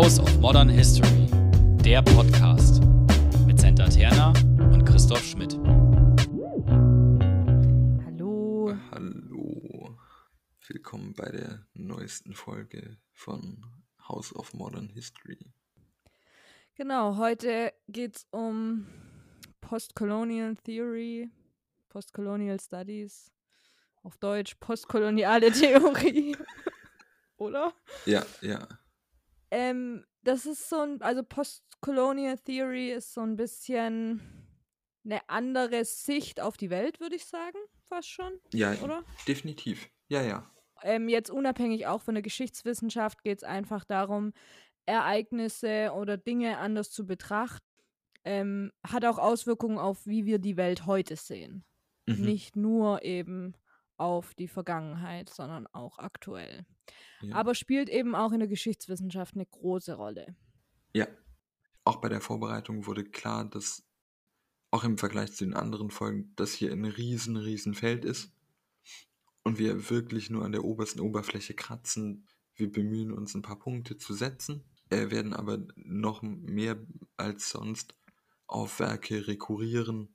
House of Modern History, der Podcast mit Senta Terna und Christoph Schmidt. Hallo. Hallo, willkommen bei der neuesten Folge von House of Modern History. Genau, heute geht es um Postcolonial Theory, Postcolonial Studies, auf Deutsch postkoloniale Theorie. Oder? Ja, ja, Ähm, das ist so ein, also Postcolonial Theory ist so ein bisschen eine andere Sicht auf die Welt, würde ich sagen, fast schon, ja, oder? definitiv. Ja, ja, Ähm, jetzt unabhängig auch von der Geschichtswissenschaft geht es einfach darum, Ereignisse oder Dinge anders zu betrachten. Ähm, hat auch Auswirkungen auf, wie wir die Welt heute sehen. mhm. Nicht nur eben auf die Vergangenheit, sondern auch aktuell. ja. Aber spielt eben auch in der Geschichtswissenschaft eine große Rolle. ja. Auch bei der Vorbereitung wurde klar, dass auch im Vergleich zu den anderen Folgen, das hier ein riesen, riesen Feld ist und wir wirklich nur an der obersten Oberfläche kratzen. Wir bemühen uns, ein paar Punkte zu setzen, werden aber noch mehr als sonst auf Werke rekurrieren,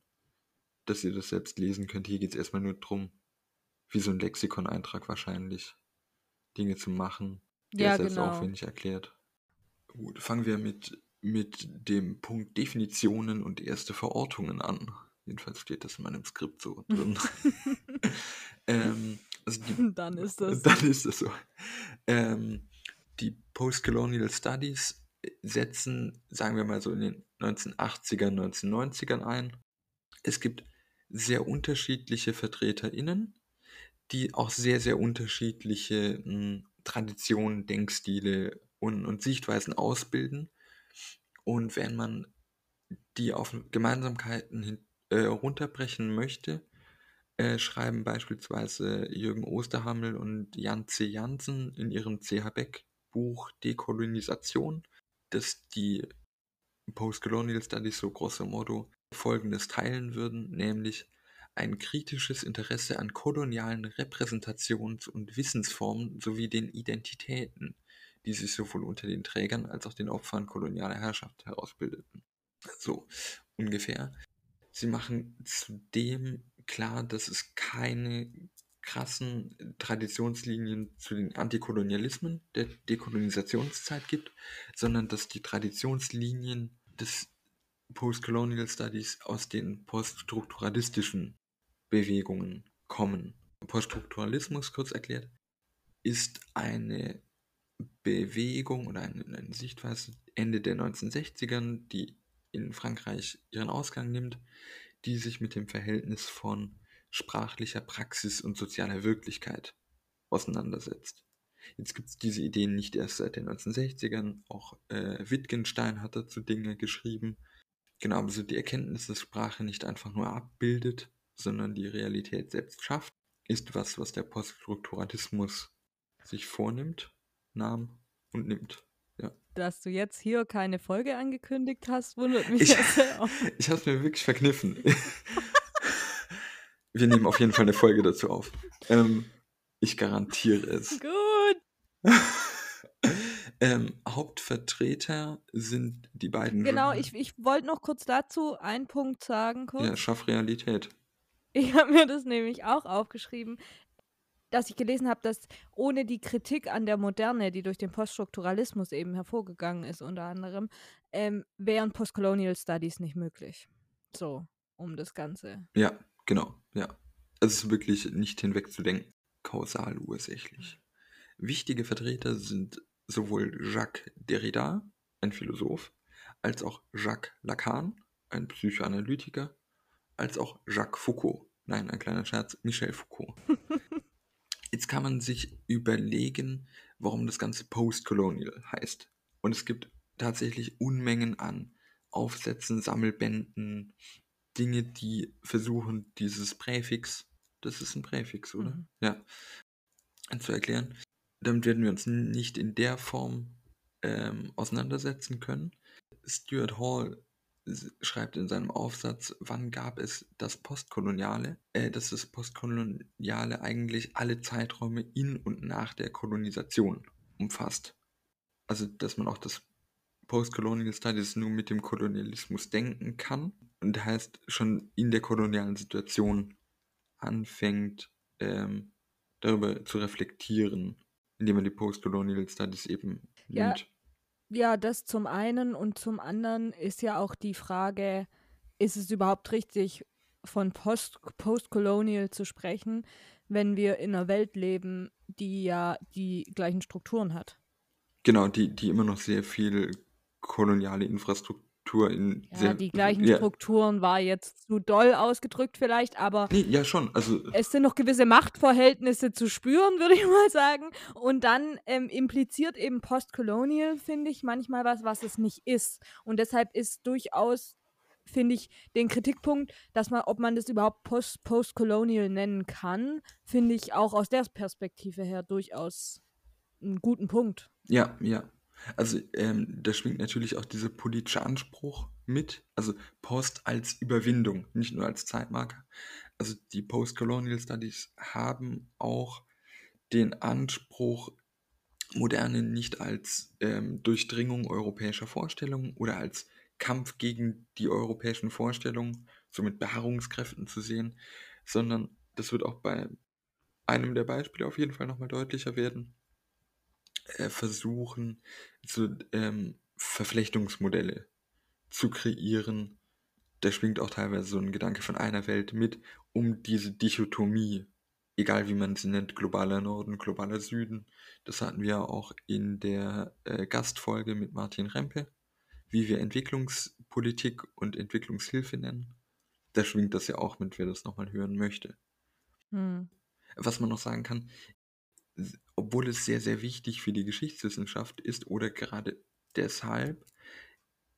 dass ihr das selbst lesen könnt. Hier geht es erstmal nur darum, wie so ein Lexikon-Eintrag wahrscheinlich, Dinge zu machen. Der Ja, ist selbst genau. aufwendig erklärt. Gut, fangen wir mit, mit dem Punkt Definitionen und erste Verortungen an. Jedenfalls steht das in meinem Skript so drin. ähm, also die, Dann ist das. dann ist es so. Ähm, die Postcolonial Studies setzen, sagen wir mal so in den 1980ern, 1990ern ein. Es gibt sehr unterschiedliche VertreterInnen, die auch sehr, sehr unterschiedliche mh, Traditionen, Denkstile und, und Sichtweisen ausbilden. Und wenn man die auf Gemeinsamkeiten hin, äh, runterbrechen möchte, äh, schreiben beispielsweise Jürgen Osterhammel und Jan C. Jansen in ihrem C.H. Beck Buch Dekolonisation, dass die Postcolonial Studies so grosso modo Folgendes teilen würden, nämlich ein kritisches Interesse an kolonialen Repräsentations- und Wissensformen sowie den Identitäten, die sich sowohl unter den Trägern als auch den Opfern kolonialer Herrschaft herausbildeten. So ungefähr. Sie machen zudem klar, dass es keine krassen Traditionslinien zu den Antikolonialismen der Dekolonisationszeit gibt, sondern dass die Traditionslinien des Postcolonial Studies aus den poststrukturalistischen Bewegungen kommen. Poststrukturalismus, kurz erklärt, ist eine Bewegung oder eine, eine Sichtweise Ende der 1960ern, die in Frankreich ihren Ausgang nimmt, die sich mit dem Verhältnis von sprachlicher Praxis und sozialer Wirklichkeit auseinandersetzt. Jetzt gibt es diese Ideen nicht erst seit den 1960ern, auch äh, Wittgenstein hat dazu Dinge geschrieben. Genau, aber so die Erkenntnis, dass Sprache nicht einfach nur abbildet, sondern die Realität selbst schafft, ist was, was der Poststrukturalismus sich vornimmt, nahm und nimmt. Ja. Dass du jetzt hier keine Folge angekündigt hast, wundert mich Ich-. Ich habe es mir wirklich verkniffen. Wir nehmen auf jeden Fall eine Folge dazu auf. Ähm, ich garantiere es. Gut. ähm, Hauptvertreter sind die beiden. Genau, Journal- ich, ich wollte noch kurz dazu einen Punkt sagen. Kurz. Ja, schaff Realität. Ich habe mir das nämlich auch aufgeschrieben, dass ich gelesen habe, dass ohne die Kritik an der Moderne, die durch den Poststrukturalismus eben hervorgegangen ist, unter anderem, ähm, wären Postcolonial Studies nicht möglich. So, um das Ganze. Ja, genau. Ja. Es ist wirklich nicht hinwegzudenken. Kausal ursächlich. Wichtige Vertreter sind sowohl Jacques Derrida, ein Philosoph, als auch Jacques Lacan, ein Psychoanalytiker, als auch Jacques Foucault. Nein, ein kleiner Scherz, Michel Foucault. Jetzt kann man sich überlegen, warum das Ganze Postcolonial heißt. Und es gibt tatsächlich Unmengen an Aufsätzen, Sammelbänden, Dinge, die versuchen, dieses Präfix, das ist ein Präfix, oder? Mhm. Ja, zu erklären. Damit werden wir uns nicht in der Form ähm, auseinandersetzen können. Stuart Hall schreibt in seinem Aufsatz, wann gab es das Postkoloniale, äh, dass das Postkoloniale eigentlich alle Zeiträume in und nach der Kolonisation umfasst. Also, dass man auch das Postcolonial Studies nur mit dem Kolonialismus denken kann und heißt schon in der kolonialen Situation anfängt, ähm, darüber zu reflektieren, indem man die Postcolonial Studies eben Ja. nimmt. Ja, das zum einen und zum anderen ist ja auch die Frage, ist es überhaupt richtig, von Post Postcolonial zu sprechen, wenn wir in einer Welt leben, die ja die gleichen Strukturen hat? Genau, die, die immer noch sehr viel koloniale Infrastruktur in Ja, sehr. die gleichen ja, Strukturen war jetzt zu doll ausgedrückt vielleicht, aber nee, ja, schon. Also, es sind noch gewisse Machtverhältnisse zu spüren, würde ich mal sagen. Und dann ähm, impliziert eben Postcolonial, finde ich, manchmal was, was es nicht ist. Und deshalb ist durchaus, finde ich, den Kritikpunkt, dass man, ob man das überhaupt Post Postcolonial nennen kann, finde ich auch aus der Perspektive her durchaus einen guten Punkt. ja, ja. Also, ähm, da schwingt natürlich auch dieser politische Anspruch mit. Also, Post als Überwindung, nicht nur als Zeitmarker. Also, die Postcolonial Studies haben auch den Anspruch, Moderne nicht als ähm, Durchdringung europäischer Vorstellungen oder als Kampf gegen die europäischen Vorstellungen, so mit Beharrungskräften zu sehen, sondern das wird auch bei einem der Beispiele auf jeden Fall nochmal deutlicher werden, äh, versuchen, so ähm, Verflechtungsmodelle zu kreieren. Da schwingt auch teilweise so ein Gedanke von einer Welt mit, um diese Dichotomie, egal wie man sie nennt, globaler Norden, globaler Süden, das hatten wir auch in der äh, Gastfolge mit Martin Rempe, wie wir Entwicklungspolitik und Entwicklungshilfe nennen. Da schwingt das ja auch mit, wer das nochmal hören möchte. Hm. Was man noch sagen kann, obwohl es sehr, sehr wichtig für die Geschichtswissenschaft ist oder gerade deshalb,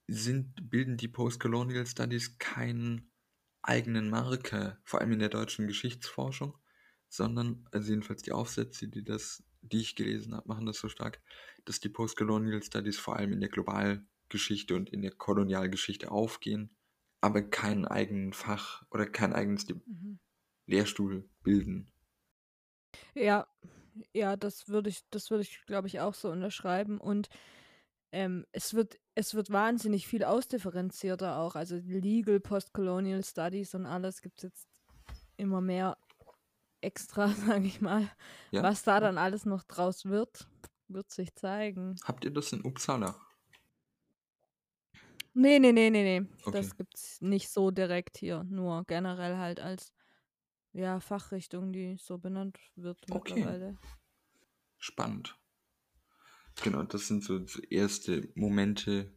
sind, bilden die Postcolonial Studies keinen eigenen Marker, vor allem in der deutschen Geschichtsforschung, sondern, also jedenfalls die Aufsätze, die, das, die ich gelesen habe, machen das so stark, dass die Postcolonial Studies vor allem in der Globalgeschichte und in der Kolonialgeschichte aufgehen, aber keinen eigenen Fach oder kein eigenes Mhm. Lehrstuhl bilden. Ja, ja, das würde ich, das würde ich, glaube ich, auch so unterschreiben. Und ähm, es wird, es wird wahnsinnig viel ausdifferenzierter auch. Also Legal Postcolonial Studies und alles gibt es jetzt immer mehr extra, sage ich mal. Ja? Was da dann alles noch draus wird, wird sich zeigen. Habt ihr das in Uppsala? Nee, nee, nee, nee, nee. Okay. Das gibt's nicht so direkt hier. Nur generell halt als ja, Fachrichtung, die so benannt wird Okay. mittlerweile. Spannend. Genau, das sind so, erste Momente,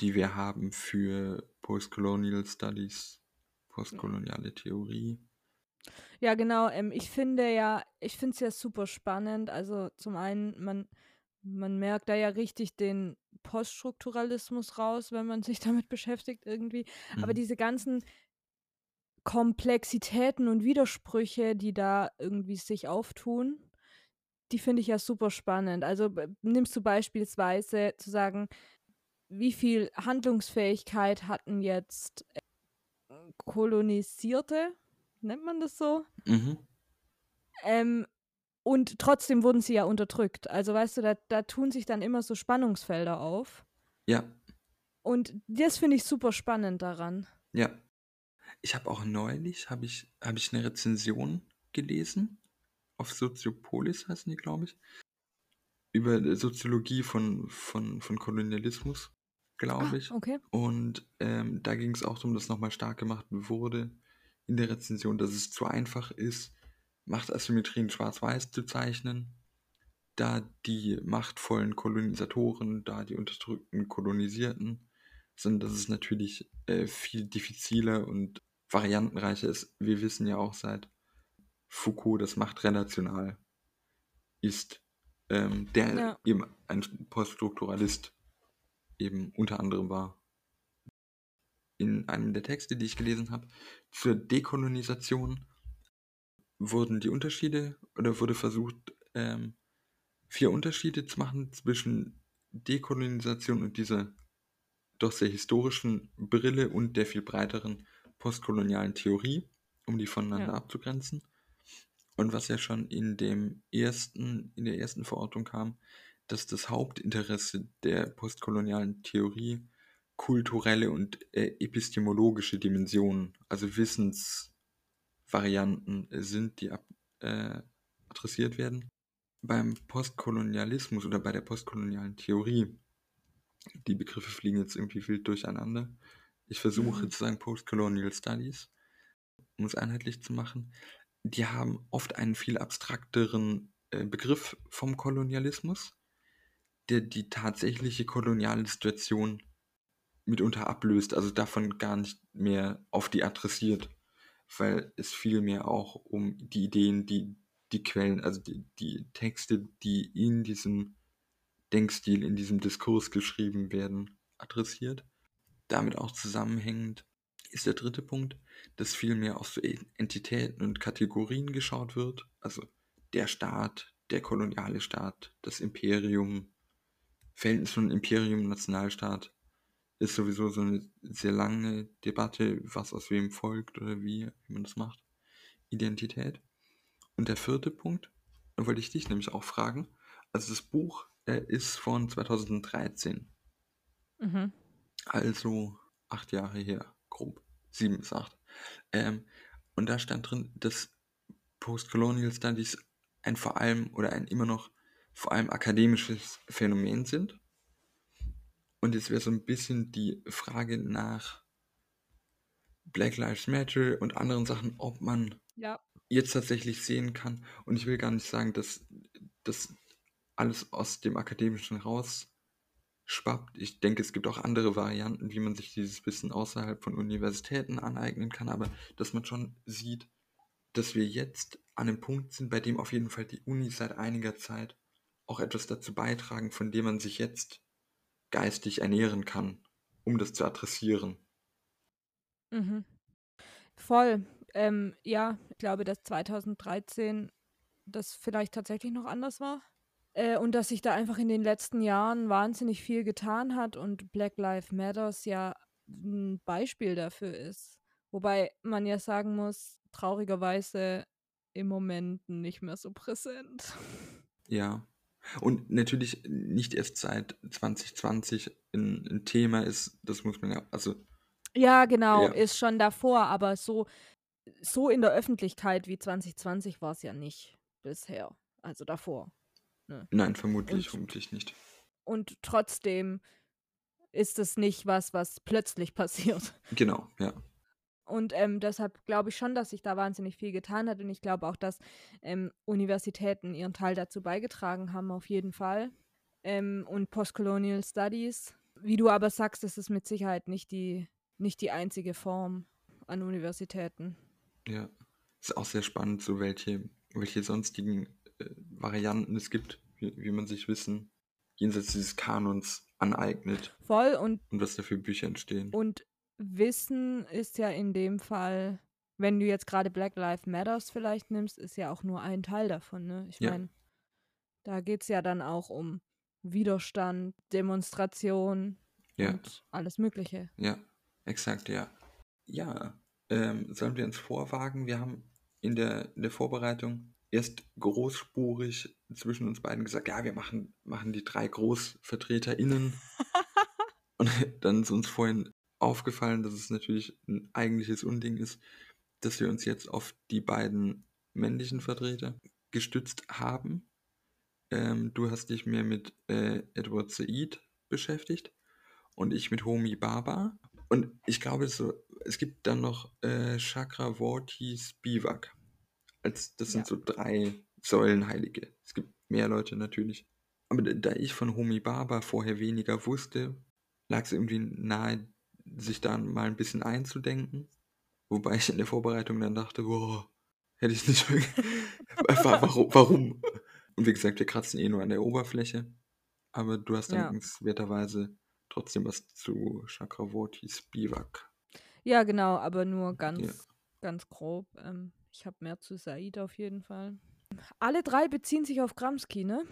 die wir haben für Postcolonial Studies, postkoloniale Theorie. Ja, genau. Ähm, ich finde ja, ich finde es ja super spannend. Also zum einen, man, man merkt da ja richtig den Poststrukturalismus raus, wenn man sich damit beschäftigt irgendwie. Aber Mhm. diese ganzen Komplexitäten und Widersprüche, die da irgendwie sich auftun, die finde ich ja super spannend. Also nimmst du beispielsweise zu sagen, wie viel Handlungsfähigkeit hatten jetzt äh, Kolonisierte, nennt man das so? Mhm. Ähm, und trotzdem wurden sie ja unterdrückt. Also weißt du, da, da tun sich dann immer so Spannungsfelder auf. Ja, Und das finde ich super spannend daran. ja. Ich habe auch neulich, habe ich, hab ich eine Rezension gelesen, auf Soziopolis heißen die, glaube ich, über die Soziologie von, von, von Kolonialismus, glaube Ah, ich. okay. Und ähm, da ging es auch darum, dass nochmal stark gemacht wurde in der Rezension, dass es zu einfach ist, Machtasymmetrien schwarz-weiß zu zeichnen, da die machtvollen Kolonisatoren, da die unterdrückten Kolonisierten, sondern dass es natürlich äh, viel diffiziler und variantenreicher ist. Wir wissen ja auch seit Foucault, dass Macht relational ist, ähm, der Ja. eben ein Poststrukturalist eben unter anderem war. In einem der Texte, die ich gelesen habe, zur Dekolonisation wurden die Unterschiede oder wurde versucht, ähm, vier Unterschiede zu machen zwischen Dekolonisation und dieser doch sehr historischen Brille und der viel breiteren postkolonialen Theorie, um die voneinander Ja. abzugrenzen. Und was ja schon in dem ersten, in der ersten Verortung kam, dass das Hauptinteresse der postkolonialen Theorie kulturelle und äh, epistemologische Dimensionen, also Wissensvarianten sind, die ab, äh, adressiert werden. Beim Postkolonialismus oder bei der postkolonialen Theorie, die Begriffe fliegen jetzt irgendwie wild durcheinander. Ich versuche Mhm. zu sagen Postcolonial Studies, um es einheitlich zu machen. Die haben oft einen viel abstrakteren äh, Begriff vom Kolonialismus, der die tatsächliche koloniale Situation mitunter ablöst, also davon gar nicht mehr auf die adressiert, weil es vielmehr auch um die Ideen, die die Quellen, also die, die Texte, die in diesem Denkstil, in diesem Diskurs geschrieben werden, adressiert. Damit auch zusammenhängend ist der dritte Punkt, dass vielmehr auf so Entitäten und Kategorien geschaut wird, also der Staat, der koloniale Staat, das Imperium, Verhältnis von Imperium und Nationalstaat ist sowieso so eine sehr lange Debatte, was aus wem folgt oder wie, wie man das macht. Identität. Und der vierte Punkt, da wollte ich dich nämlich auch fragen, also das Buch äh, ist von 2013, Mhm. also acht Jahre her, grob, sieben bis acht. Ähm, und da stand drin, dass Postcolonial Studies ein vor allem oder ein immer noch vor allem akademisches Phänomen sind. Und jetzt wäre so ein bisschen die Frage nach Black Lives Matter und anderen Sachen, ob man Ja. jetzt tatsächlich sehen kann. Und ich will gar nicht sagen, dass das alles aus dem Akademischen raus schwappt. Ich denke, es gibt auch andere Varianten, wie man sich dieses Wissen außerhalb von Universitäten aneignen kann, aber dass man schon sieht, dass wir jetzt an einem Punkt sind, bei dem auf jeden Fall die Uni seit einiger Zeit auch etwas dazu beitragen, von dem man sich jetzt geistig ernähren kann, um das zu adressieren. Mhm. Voll. Ähm, ja, ich glaube, dass 2013 das vielleicht tatsächlich noch anders war. Äh, und dass sich da einfach in den letzten Jahren wahnsinnig viel getan hat und Black Lives Matters ja ein Beispiel dafür ist. Wobei man ja sagen muss, traurigerweise im Moment nicht mehr so präsent. Ja. Und natürlich nicht erst seit 2020 ein, ein Thema ist, das muss man ja, also Ja, genau, Ja. ist schon davor, aber so, so in der Öffentlichkeit wie 2020 war es ja nicht bisher. Also davor. Nein, vermutlich, Und- vermutlich nicht. Und trotzdem ist es nicht was, was plötzlich passiert. Genau, ja. Und ähm, deshalb glaube ich schon, dass sich da wahnsinnig viel getan hat. Und ich glaube auch, dass ähm, Universitäten ihren Teil dazu beigetragen haben, auf jeden Fall. Ähm, und Postcolonial Studies. Wie du aber sagst, das ist mit Sicherheit nicht die, nicht die einzige Form an Universitäten. Ja. Ist auch sehr spannend, so welche, welche sonstigen Varianten es gibt, wie, wie man sich Wissen jenseits dieses Kanons aneignet Voll und und was da für Bücher entstehen. Und Wissen ist ja in dem Fall, wenn du jetzt gerade Black Lives Matters vielleicht nimmst, ist ja auch nur ein Teil davon. Ne? Ich Ja. meine, da geht es ja dann auch um Widerstand, Demonstration Ja, und alles Mögliche. ja, exakt, ja. Ja, ähm, sollen wir uns vorwagen? Wir haben in der, in der Vorbereitung erst großspurig zwischen uns beiden gesagt, ja, wir machen, machen die drei GroßvertreterInnen. Und dann ist uns vorhin aufgefallen, dass es natürlich ein eigentliches Unding ist, dass wir uns jetzt auf die beiden männlichen Vertreter gestützt haben. Ähm, du hast dich mehr mit äh, Edward Said beschäftigt und ich mit Homi Baba. Und ich glaube, so, es gibt dann noch äh, Chakravorty Spivak. Als, das sind Ja. so drei Säulenheilige. Es gibt mehr Leute natürlich. Aber da- ich von Homi Baba vorher weniger wusste, lag es irgendwie nahe, sich da mal ein bisschen einzudenken. Wobei ich in der Vorbereitung dann dachte, boah, hätte ich nicht. Wa- warum, warum? Und wie gesagt, wir kratzen eh nur an der Oberfläche. Aber du hast Ja. dankenswerterweise trotzdem was zu Chakravorty Spivak. Ja, genau, aber nur ganz, Ja. ganz grob. Ähm, ich habe mehr zu Said auf jeden Fall. Alle drei beziehen sich auf Gramsci, ne?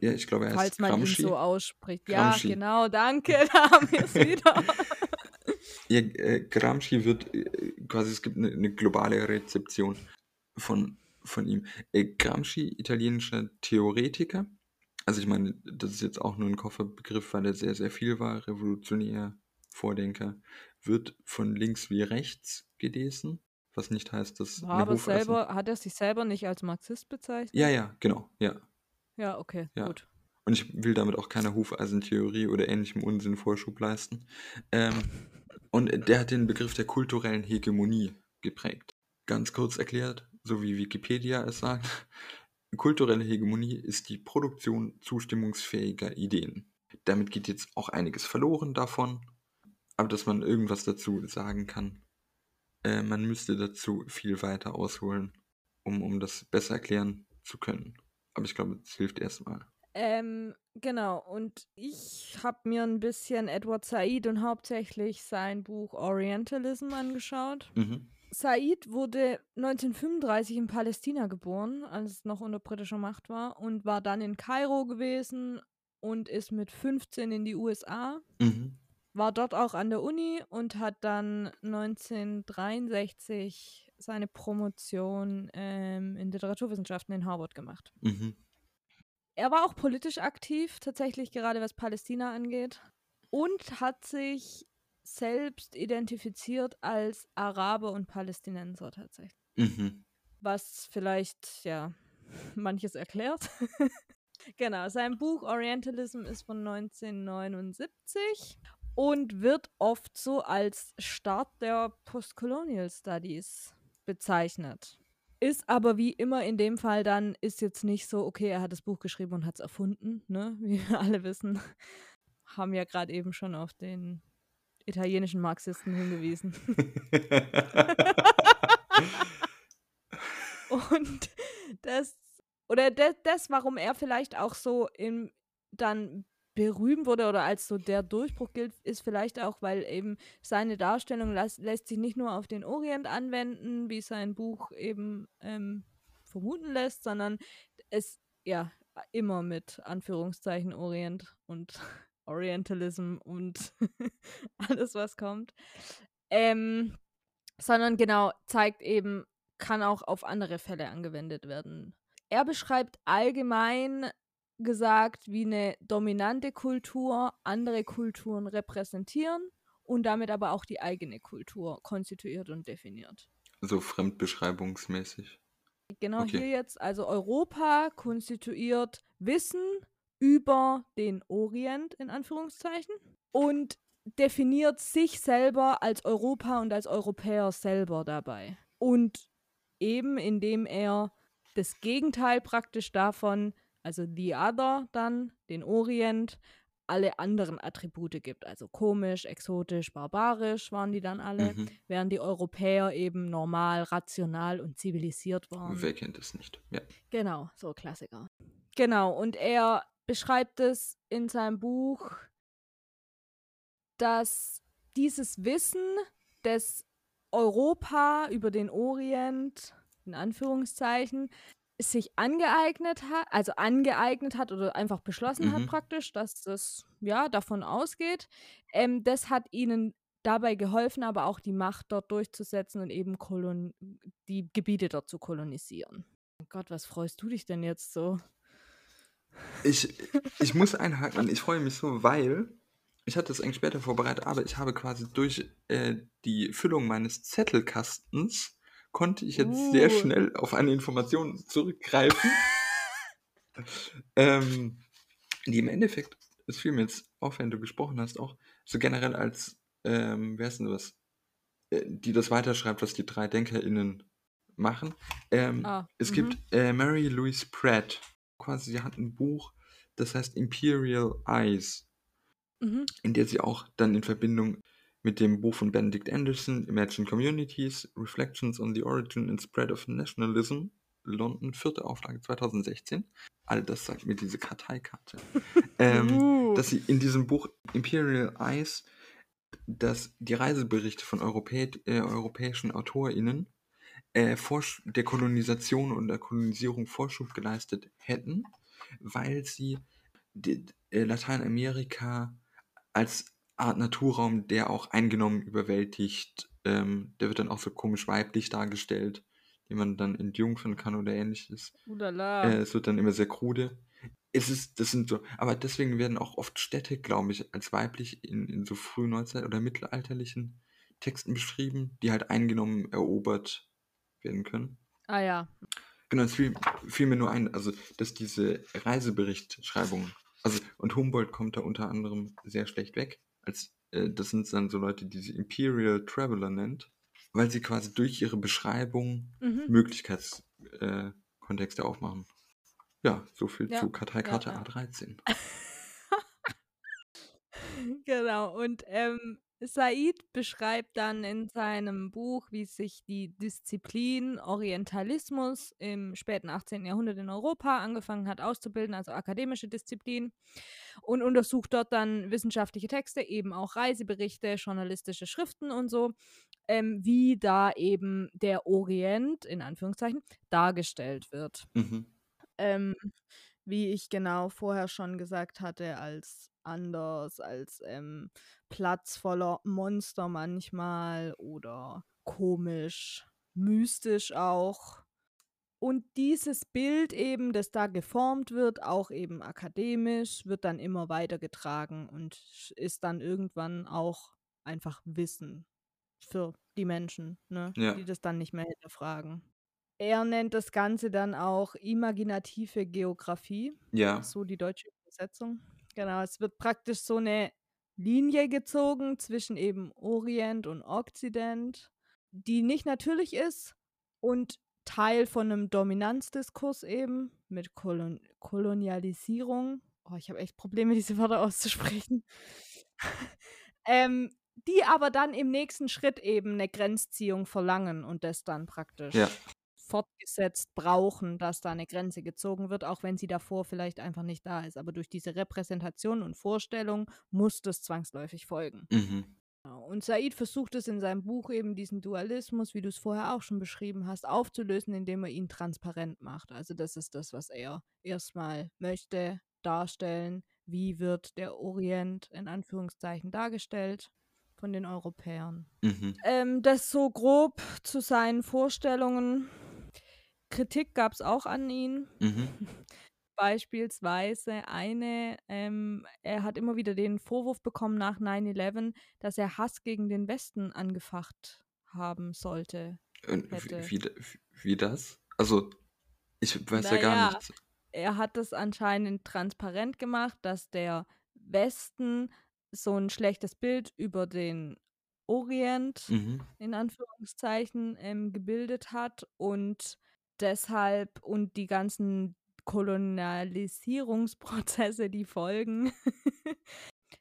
Ja, ich glaube, er Falls heißt man Gramsci. ihn so ausspricht. Ja, Gramsci. genau, danke, da haben wir es wieder. Ja, äh, Gramsci wird äh, quasi, es gibt eine, eine globale Rezeption von, von ihm. Äh, Gramsci, italienischer Theoretiker, Also ich meine, das ist jetzt auch nur ein Kofferbegriff, weil er sehr, sehr viel war. Revolutionär, Vordenker. Wird von links wie rechts gelesen, was nicht heißt, dass War aber selber, hat er sich selber nicht als Marxist bezeichnet? Ja, ja, genau, ja. Ja, okay, Ja. gut. Und ich will damit auch keine Hufeisentheorie oder ähnlichem Unsinn Vorschub leisten. Ähm, und der hat den Begriff der kulturellen Hegemonie geprägt. Ganz kurz erklärt, so wie Wikipedia es sagt, kulturelle Hegemonie ist die Produktion zustimmungsfähiger Ideen. Damit geht jetzt auch einiges verloren davon, aber dass man irgendwas dazu sagen kann, äh, man müsste dazu viel weiter ausholen, um, um das besser erklären zu können. Aber ich glaube, es hilft erstmal. Ähm, genau, und ich habe mir ein bisschen Edward Said und hauptsächlich sein Buch Orientalism angeschaut. Mhm. Said wurde 1935 in Palästina geboren, als es noch unter britischer Macht war, und war dann in Kairo gewesen und ist mit 15 in die USA, Mhm. War dort auch an der Uni und hat dann 1963 seine Promotion ähm, in Literaturwissenschaften in Harvard gemacht. Mhm. Er war auch politisch aktiv, tatsächlich gerade was Palästina angeht, und hat sich selbst identifiziert als Araber und Palästinenser tatsächlich. Mhm. Was vielleicht, ja, manches erklärt. genau, sein Buch Orientalism ist von 1979 und wird oft so als Start der Postcolonial Studies bezeichnet. Ist aber wie immer in dem Fall dann, ist jetzt nicht so, okay, er hat das Buch geschrieben und hat es erfunden, ne? Wie wir alle wissen. Haben ja gerade eben schon auf den italienischen Marxisten hingewiesen. Und das, oder das, das, warum er vielleicht auch so im, dann berühmt wurde oder als so der Durchbruch gilt, ist vielleicht auch, weil eben seine Darstellung lässt sich nicht nur auf den Orient anwenden, wie sein Buch eben ähm, vermuten lässt, sondern es ja immer mit Anführungszeichen Orient und Orientalism und alles, was kommt. Ähm, sondern genau zeigt eben, kann auch auf andere Fälle angewendet werden. Er beschreibt allgemein gesagt, wie eine dominante Kultur andere Kulturen repräsentieren und damit aber auch die eigene Kultur konstituiert und definiert. so fremdbeschreibungsmäßig. Genau Okay. hier jetzt, also Europa konstituiert Wissen über den Orient in Anführungszeichen und definiert sich selber als Europa und als Europäer selber dabei. Und eben indem er das Gegenteil praktisch davon, also the other dann, den Orient, alle anderen Attribute gibt. Also komisch, exotisch, barbarisch waren die dann alle, Mhm. während die Europäer eben normal, rational und zivilisiert waren. Wer kennt es nicht? Ja. Genau, so Klassiker. Genau, und er beschreibt es in seinem Buch, dass dieses Wissen des Europa über den Orient, in Anführungszeichen, sich angeeignet hat, also angeeignet hat oder einfach beschlossen hat Mhm. praktisch, dass das ja davon ausgeht. Ähm, das hat ihnen dabei geholfen, aber auch die Macht dort durchzusetzen und eben kolon die Gebiete dort zu kolonisieren. Oh Gott, was freust du dich denn jetzt so? Ich, ich muss einhaken ich freue mich so, weil ich hatte es eigentlich später vorbereitet, aber ich habe quasi durch äh, die Füllung meines Zettelkastens konnte ich jetzt sehr Uh. schnell auf eine Information zurückgreifen, ähm, die im Endeffekt, es fiel mir jetzt auf, wenn du gesprochen hast, auch so generell als, ähm, wer ist denn das, äh, die das weiterschreibt, was die drei DenkerInnen machen. Ähm, Ah, es mhm. gibt äh, Mary Louise Pratt, quasi, sie hat ein Buch, das heißt Imperial Eyes, Mhm. in der sie auch dann in Verbindung mit dem Buch von Benedict Anderson, Imagine Communities, Reflections on the Origin and Spread of Nationalism, London, vierte Auflage 2016. All das sagt mir diese Karteikarte. ähm, Uh. dass sie in diesem Buch Imperial Eyes, dass die Reiseberichte von Europä äh, europäischen AutorInnen äh, der Kolonisation und der Kolonisierung Vorschub geleistet hätten, weil sie äh, Lateinamerika als Art Naturraum, der auch eingenommen, überwältigt, ähm, der wird dann auch so komisch weiblich dargestellt, den man dann entjungfern kann oder ähnliches. Udala. Äh, es wird dann immer sehr krude. es ist, das sind so, aber deswegen werden auch oft Städte, glaube ich, als weiblich in, in so früh Neuzeit oder mittelalterlichen Texten beschrieben, die halt eingenommen, erobert werden können. Ah ja. Genau, es fiel, fiel mir nur ein, also, dass diese Reiseberichtschreibung, also, und Humboldt kommt da unter anderem sehr schlecht weg, als, äh, das sind dann so Leute, die sie Imperial Traveler nennt, weil sie quasi durch ihre Beschreibung Mhm. Möglichkeitskontexte äh, aufmachen. Ja, so viel Ja, zu Karteikarte ja, ja. A13. Genau. Und ähm, Said beschreibt dann in seinem Buch, wie sich die Disziplin Orientalismus im späten 18. Jahrhundert in Europa angefangen hat auszubilden, also akademische Disziplin, und untersucht dort dann wissenschaftliche Texte, eben auch Reiseberichte, journalistische Schriften und so, ähm, wie da eben der Orient in Anführungszeichen dargestellt wird Mhm. ähm, wie ich genau vorher schon gesagt hatte, als anders, als ähm, Platz voller Monster manchmal oder komisch, mystisch auch. Und dieses Bild eben, das da geformt wird, auch eben akademisch, wird dann immer weitergetragen und ist dann irgendwann auch einfach Wissen für die Menschen, ne? Ja. die das dann nicht mehr hinterfragen. Er nennt das Ganze dann auch imaginative Geografie, Ja. so die deutsche Übersetzung. Genau, es wird praktisch so eine Linie gezogen zwischen eben Orient und Okzident, die nicht natürlich ist und Teil von einem Dominanzdiskurs eben mit Kolon Kolonialisierung. Oh, ich habe echt Probleme, diese Wörter auszusprechen. ähm, die aber dann im nächsten Schritt eben eine Grenzziehung verlangen und das dann praktisch Ja. Fortgesetzt brauchen, dass da eine Grenze gezogen wird, auch wenn sie davor vielleicht einfach nicht da ist. Aber durch diese Repräsentation und Vorstellung muss das zwangsläufig folgen. Mhm. Genau. Und Said versucht es in seinem Buch eben diesen Dualismus, wie du es vorher auch schon beschrieben hast, aufzulösen, indem er ihn transparent macht. Also das ist das, was er erstmal möchte darstellen. Wie wird der Orient in Anführungszeichen dargestellt von den Europäern? Mhm. Ähm, das so grob zu seinen Vorstellungen. Kritik gab es auch an ihn. Mhm. Beispielsweise eine, ähm, er hat immer wieder den Vorwurf bekommen nach 9-11, dass er Hass gegen den Westen angefacht haben sollte. Wie, wie, wie das? Also, ich weiß ja gar Naja. nichts. Er hat es anscheinend transparent gemacht, dass der Westen so ein schlechtes Bild über den Orient Mhm. in Anführungszeichen ähm, gebildet hat und deshalb und die ganzen Kolonialisierungsprozesse, die folgen.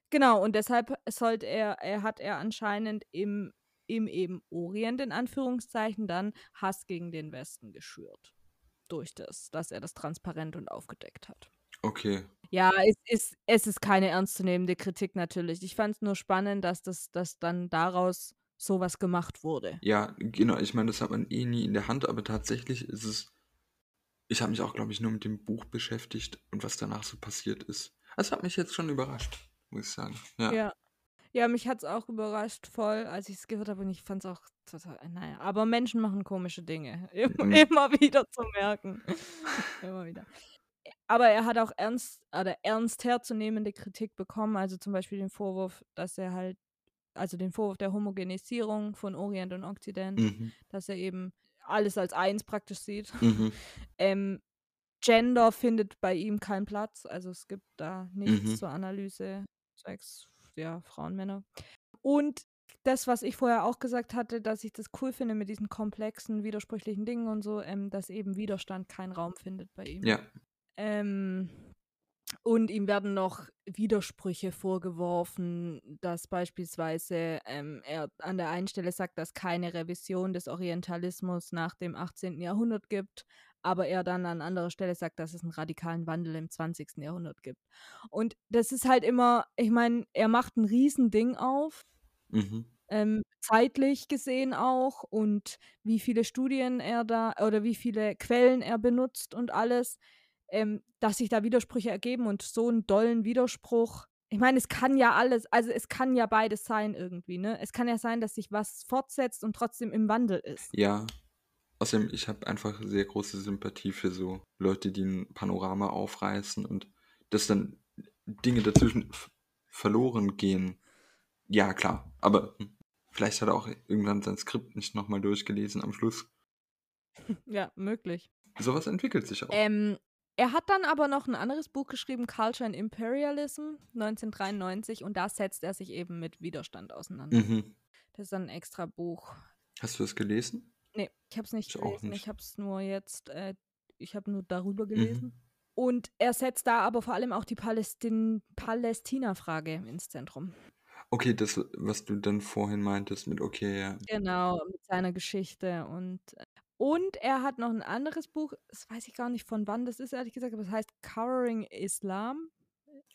genau, und deshalb sollte er, er hat er anscheinend im, im eben Orient in Anführungszeichen dann Hass gegen den Westen geschürt. Durch das, dass er das transparent und aufgedeckt hat. Okay. Ja, es ist, es ist keine ernstzunehmende Kritik natürlich. Ich fand es nur spannend, dass das dass dann daraus sowas gemacht wurde. Ja, genau. Ich meine, das hat man eh nie in der Hand, aber tatsächlich ist es. Ich habe mich auch, glaube ich, nur mit dem Buch beschäftigt und was danach so passiert ist. Das hat mich jetzt schon überrascht, muss ich sagen. Ja. Ja. Ja, mich hat es auch überrascht voll, als ich es gehört habe und ich fand es auch total, naja, aber Menschen machen komische Dinge. Immer, Mhm. immer wieder zu merken. immer wieder. Aber er hat auch ernst, oder ernst herzunehmende Kritik bekommen, also zum Beispiel den Vorwurf, dass er halt, also den Vorwurf der Homogenisierung von Orient und Okzident, Mhm. dass er eben alles als eins praktisch sieht. Mhm. Ähm, Gender findet bei ihm keinen Platz, also es gibt da nichts Mhm. zur Analyse. Sex, ja, Frauen, Männer. Und das, was ich vorher auch gesagt hatte, dass ich das cool finde mit diesen komplexen, widersprüchlichen Dingen und so, ähm, dass eben Widerstand keinen Raum findet bei ihm. Ja. Ähm, und ihm werden noch Widersprüche vorgeworfen, dass beispielsweise ähm, er an der einen Stelle sagt, dass keine Revision des Orientalismus nach dem 18. Jahrhundert gibt, aber er dann an anderer Stelle sagt, dass es einen radikalen Wandel im 20. Jahrhundert gibt. Und das ist halt immer, ich meine, er macht ein Riesending auf, Mhm. ähm, zeitlich gesehen auch und wie viele Studien er da oder wie viele Quellen er benutzt und alles, ähm, dass sich da Widersprüche ergeben und so einen dollen Widerspruch. Ich meine, es kann ja alles, also es kann ja beides sein irgendwie, ne? Es kann ja sein, dass sich was fortsetzt und trotzdem im Wandel ist. Ja. Außerdem, ich habe einfach sehr große Sympathie für so Leute, die ein Panorama aufreißen und dass dann Dinge dazwischen verloren gehen. Ja, klar. Aber hm, vielleicht hat er auch irgendwann sein Skript nicht nochmal durchgelesen am Schluss. Ja, möglich. Sowas entwickelt sich auch. Ähm, er hat dann aber noch ein anderes Buch geschrieben, Culture and Imperialism, 1993, und da setzt er sich eben mit Widerstand auseinander. Mhm. Das ist dann ein extra Buch. Hast du das gelesen? Nee, ich habe es nicht Ich gelesen. nicht. Ich habe es nur jetzt, äh, ich habe nur darüber Mhm. gelesen. Und er setzt da aber vor allem auch die Palästin Palästina-Frage ins Zentrum. Okay, das, was du dann vorhin meintest mit, okay, ja. Genau, mit seiner Geschichte und äh, und er hat noch ein anderes Buch, das weiß ich gar nicht von wann das ist, ehrlich gesagt, aber es heißt Covering Islam.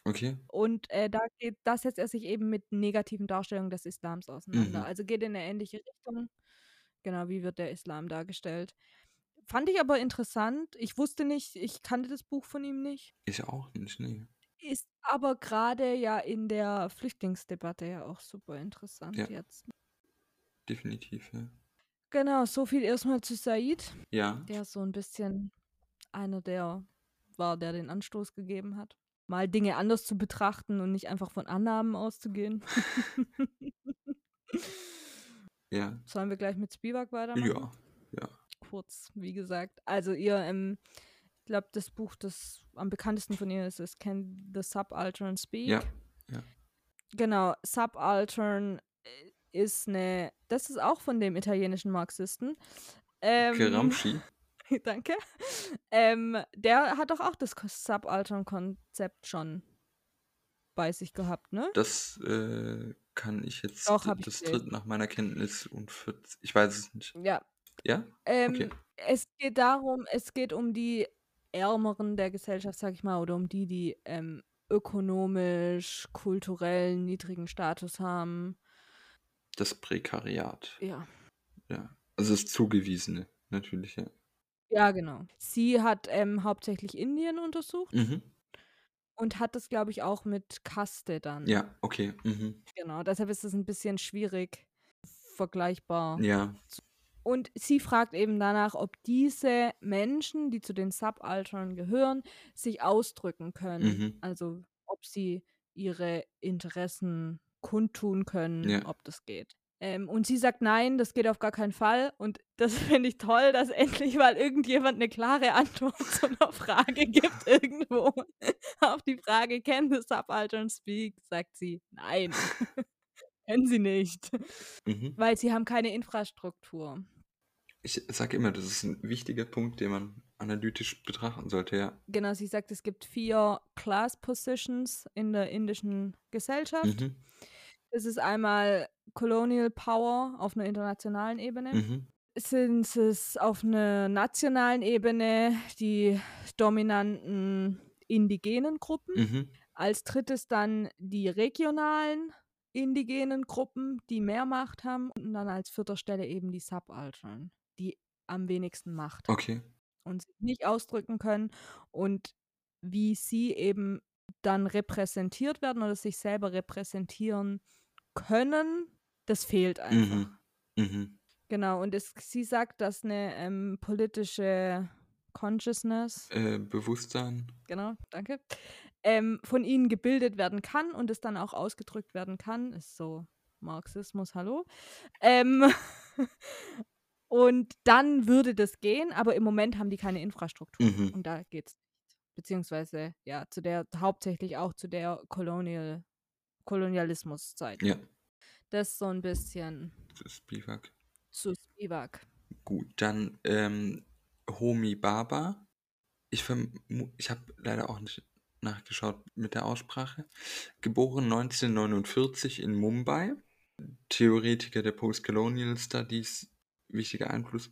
Okay. Und äh, da geht, da setzt er sich eben mit negativen Darstellungen des Islams auseinander. Mhm. Also geht in eine ähnliche Richtung. Genau, wie wird der Islam dargestellt? Fand ich aber interessant. Ich wusste nicht, ich kannte das Buch von ihm nicht. Ich auch nicht, nee. Ist aber gerade ja in der Flüchtlingsdebatte ja auch super interessant Ja. jetzt. Definitiv, ja. Genau, so viel erstmal zu Said. Ja, Der so ein bisschen einer der war, der den Anstoß gegeben hat. Mal Dinge anders zu betrachten und nicht einfach von Annahmen auszugehen. ja, Sollen wir gleich mit Spivak weitermachen? ja, ja. Kurz, wie gesagt. Also ihr, ähm, ich glaube, das Buch, das am bekanntesten von ihr ist, ist Can the Subaltern Speak? Ja, ja. Genau, Subaltern ist eine, das ist auch von dem italienischen Marxisten. Ähm, Gramsci. Danke. Ähm, der hat doch auch das Ko- Subaltern-Konzept schon bei sich gehabt, ne? Das äh, kann ich jetzt, Doch, ich das tritt nach meiner Kenntnis und 40, ich weiß es nicht. Ja. Ja? Ähm, Okay. Es geht darum, es geht um die Ärmeren der Gesellschaft, sag ich mal, oder um die, die ähm, ökonomisch, kulturell niedrigen Status haben. Das Prekariat. Ja. Ja. Also das Zugewiesene, natürlich, ja. Ja, genau. Sie hat ähm, hauptsächlich Indien untersucht Mhm. und hat das, glaube ich, auch mit Kaste dann. Ja, okay. Mhm. Genau, deshalb ist es ein bisschen schwierig vergleichbar. Ja. Und sie fragt eben danach, ob diese Menschen, die zu den Subaltern gehören, sich ausdrücken können. Mhm. Also ob sie ihre Interessen kundtun können, Ja. ob das geht. Ähm, und sie sagt, nein, das geht auf gar keinen Fall. Und das finde ich toll, dass endlich mal irgendjemand eine klare Antwort zu einer Frage gibt irgendwo. auf die Frage, can the subaltern speak? Sagt sie, nein. Können sie nicht. Mhm. Weil sie haben keine Infrastruktur. Ich sage immer, das ist ein wichtiger Punkt, den man analytisch betrachten sollte, ja. Genau, sie sagt, es gibt vier Class Positions in der indischen Gesellschaft. Mhm. Es ist einmal Colonial Power auf einer internationalen Ebene. Mhm. Sind es auf einer nationalen Ebene die dominanten indigenen Gruppen. Mhm. Als drittes dann die regionalen indigenen Gruppen, die mehr Macht haben. Und dann als vierter Stelle eben die Subaltern, die am wenigsten Macht haben Okay. Und sich nicht ausdrücken können und wie sie eben dann repräsentiert werden oder sich selber repräsentieren können, das fehlt einfach. Mhm. Mhm. Genau, und es, sie sagt, dass eine ähm, politische Consciousness, Äh, Bewusstsein. genau, danke, ähm, von ihnen gebildet werden kann und es dann auch ausgedrückt werden kann. Ist so Marxismus, hallo. Ähm, und dann würde das gehen, aber im Moment haben die keine Infrastruktur. Mhm. Und da geht's nicht. Beziehungsweise, ja, zu der, hauptsächlich auch zu der Kolonial, Kolonialismuszeit. Ja, Das ist so ein bisschen ist Biwak. zu Spivak. Gut, dann ähm, Homi Baba. Ich, ich habe leider auch nicht nachgeschaut mit der Aussprache. Geboren 1949 in Mumbai. Theoretiker der Postcolonial Studies, wichtiger Einfluss.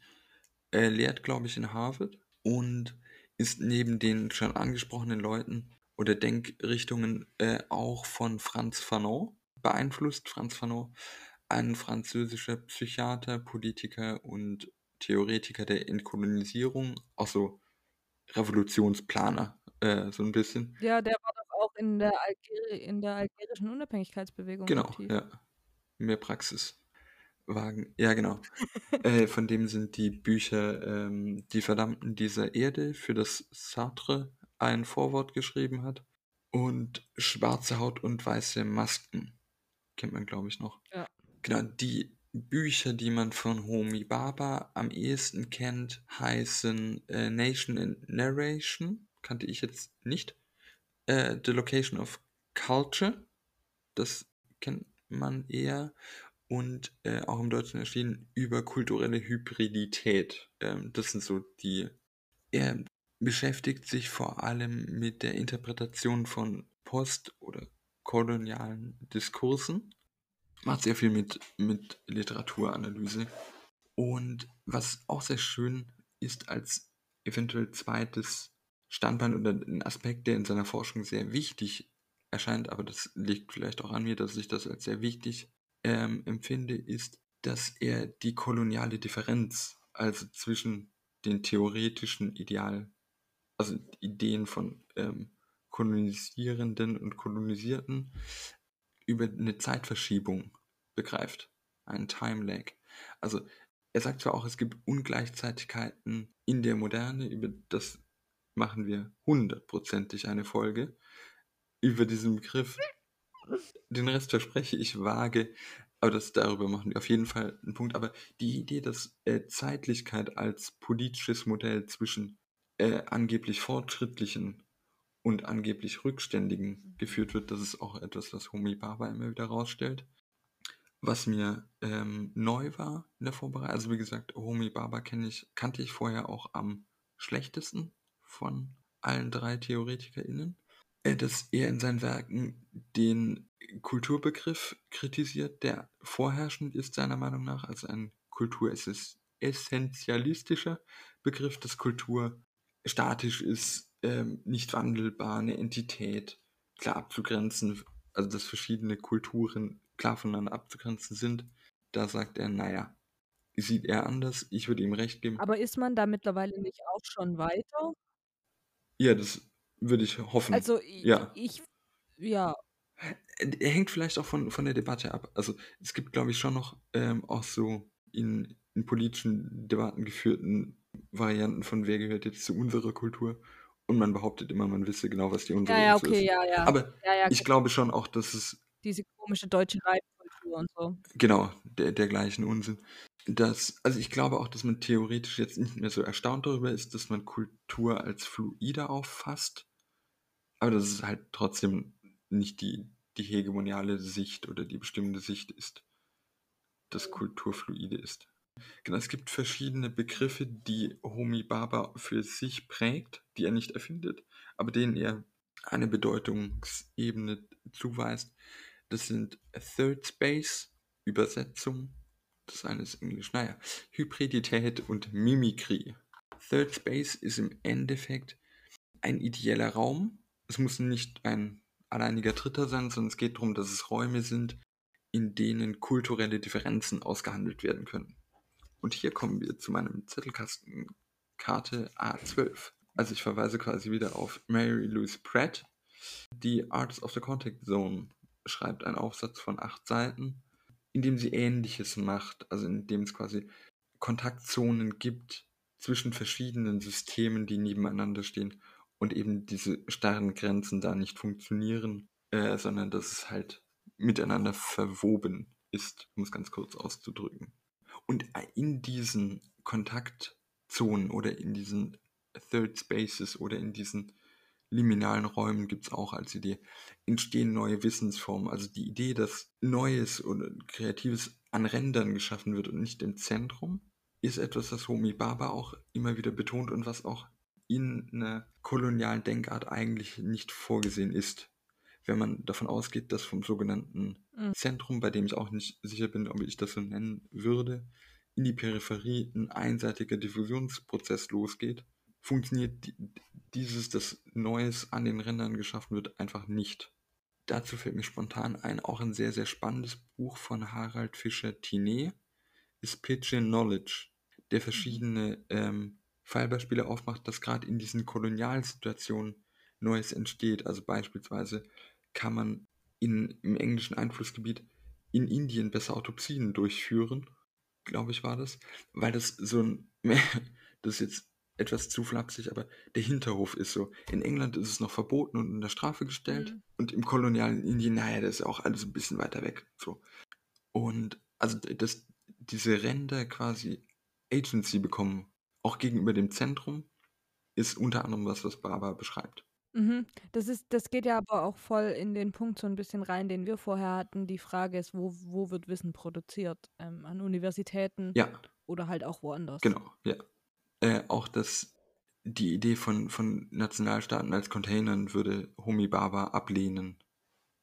Er lehrt, glaube ich, in Harvard und ist neben den schon angesprochenen Leuten oder Denkrichtungen äh, auch von Franz Fanon beeinflusst. Franz Fanon, ein französischer Psychiater, Politiker und Theoretiker der Entkolonisierung, auch so Revolutionsplaner, äh, so ein bisschen. Ja, der war doch auch in der, Algeri in der algerischen Unabhängigkeitsbewegung Genau, aktiv. ja. Mehr Praxis. Wagen, ja genau. äh, von dem sind die Bücher ähm, Die Verdammten dieser Erde, für das Sartre ein Vorwort geschrieben hat. Und Schwarze Haut und weiße Masken. Kennt man, glaube ich, noch. Ja. Genau, die Bücher, die man von Homi Baba am ehesten kennt, heißen äh, Nation and Narration. Kannte ich jetzt nicht. Äh, The Location of Culture. Das kennt man eher. Und äh, auch im Deutschen erschienen über kulturelle Hybridität. Ähm, das sind so die. Er beschäftigt sich vor allem mit der Interpretation von Post- oder kolonialen Diskursen macht sehr viel mit, mit Literaturanalyse. Und was auch sehr schön ist als eventuell zweites Standbein oder ein Aspekt, der in seiner Forschung sehr wichtig erscheint, aber das liegt vielleicht auch an mir, dass ich das als sehr wichtig ähm, empfinde, ist, dass er die koloniale Differenz, also zwischen den theoretischen Ideal, also Ideen von ähm, Kolonisierenden und Kolonisierten, über eine Zeitverschiebung begreift, einen Time Lag. Also er sagt zwar auch, es gibt Ungleichzeitigkeiten in der Moderne, über das machen wir hundertprozentig eine Folge, über diesen Begriff. Den Rest verspreche ich vage, aber das, darüber machen wir auf jeden Fall einen Punkt. Aber die Idee, dass äh, Zeitlichkeit als politisches Modell zwischen äh, angeblich fortschrittlichen und angeblich Rückständigen geführt wird, das ist auch etwas, was Homi Baba immer wieder rausstellt. Was mir ähm, neu war in der Vorbereitung, also wie gesagt, Homi Baba ich, kannte ich vorher auch am schlechtesten von allen drei TheoretikerInnen, dass er in seinen Werken den Kulturbegriff kritisiert, der vorherrschend ist seiner Meinung nach, also ein kulturessentialistischer Begriff, dass Kultur statisch ist, ähm, nicht wandelbar, eine Entität klar abzugrenzen, also dass verschiedene Kulturen klar voneinander abzugrenzen sind. Da sagt er, naja, sieht er anders, ich würde ihm recht geben. Aber ist man da mittlerweile nicht auch schon weiter? Ja, das würde ich hoffen. Also ich, ja. ich ja. Er hängt vielleicht auch von, von der Debatte ab. Also es gibt, glaube ich, schon noch ähm, auch so in, in politischen Debatten geführten Varianten von wer gehört jetzt zu unserer Kultur und man behauptet immer, man wisse genau, was die unsere Ja, ja, ist. okay, ja, ja. Aber ja, ja, ich glaube schon auch, dass es diese komische deutsche Reitkultur und so. genau der, dergleichen Unsinn. Dass, also ich glaube auch, dass man theoretisch jetzt nicht mehr so erstaunt darüber ist, dass man Kultur als fluide auffasst. Aber dass es halt trotzdem nicht die, die hegemoniale Sicht oder die bestimmende Sicht ist, dass Kultur fluide ist. Genau, es gibt verschiedene Begriffe, die Homi Baba für sich prägt, die er nicht erfindet, aber denen er eine Bedeutungsebene zuweist. Das sind Third Space, Übersetzung, das eine ist Englisch, naja, Hybridität und Mimikrie. Third Space ist im Endeffekt ein ideeller Raum. Es muss nicht ein alleiniger Dritter sein, sondern es geht darum, dass es Räume sind, in denen kulturelle Differenzen ausgehandelt werden können. Und hier kommen wir zu meinem Zettelkasten Karte A12. Also ich verweise quasi wieder auf Mary Louise Pratt. Die Arts of the Contact Zone schreibt einen Aufsatz von acht Seiten, in dem sie Ähnliches macht, also in dem es quasi Kontaktzonen gibt zwischen verschiedenen Systemen, die nebeneinander stehen und eben diese starren Grenzen da nicht funktionieren, äh, sondern dass es halt miteinander verwoben ist, um es ganz kurz auszudrücken. Und in diesen Kontaktzonen oder in diesen Third Spaces oder in diesen liminalen Räumen gibt es auch als Idee, entstehen neue Wissensformen. Also die Idee, dass Neues oder Kreatives an Rändern geschaffen wird und nicht im Zentrum, ist etwas, was Homi Baba auch immer wieder betont und was auch in einer kolonialen Denkart eigentlich nicht vorgesehen ist wenn man davon ausgeht, dass vom sogenannten mhm. Zentrum, bei dem ich auch nicht sicher bin, ob ich das so nennen würde, in die Peripherie ein einseitiger Diffusionsprozess losgeht, funktioniert dieses, dass Neues an den Rändern geschaffen wird, einfach nicht. Dazu fällt mir spontan ein, auch ein sehr, sehr spannendes Buch von Harald Fischer-Tinet ist Pigeon Knowledge, der verschiedene ähm, Fallbeispiele aufmacht, dass gerade in diesen Kolonialsituationen Neues entsteht. Also beispielsweise kann man in, im englischen Einflussgebiet in Indien besser Autopsien durchführen, glaube ich, war das, weil das so ein, das ist jetzt etwas zu flapsig, aber der Hinterhof ist so. In England ist es noch verboten und unter Strafe gestellt Mhm. und im kolonialen Indien, naja, das ist ja auch alles ein bisschen weiter weg. So. Und also, dass diese Ränder quasi Agency bekommen, auch gegenüber dem Zentrum, ist unter anderem was, was Barbara beschreibt. Mhm. Das ist das geht ja aber auch voll in den Punkt so ein bisschen rein, den wir vorher hatten. Die Frage ist, wo wo wird Wissen produziert? Ähm, an Universitäten Ja, oder halt auch woanders? genau, ja. Äh, auch das, die Idee von, von Nationalstaaten als Containern würde Homi Baba ablehnen,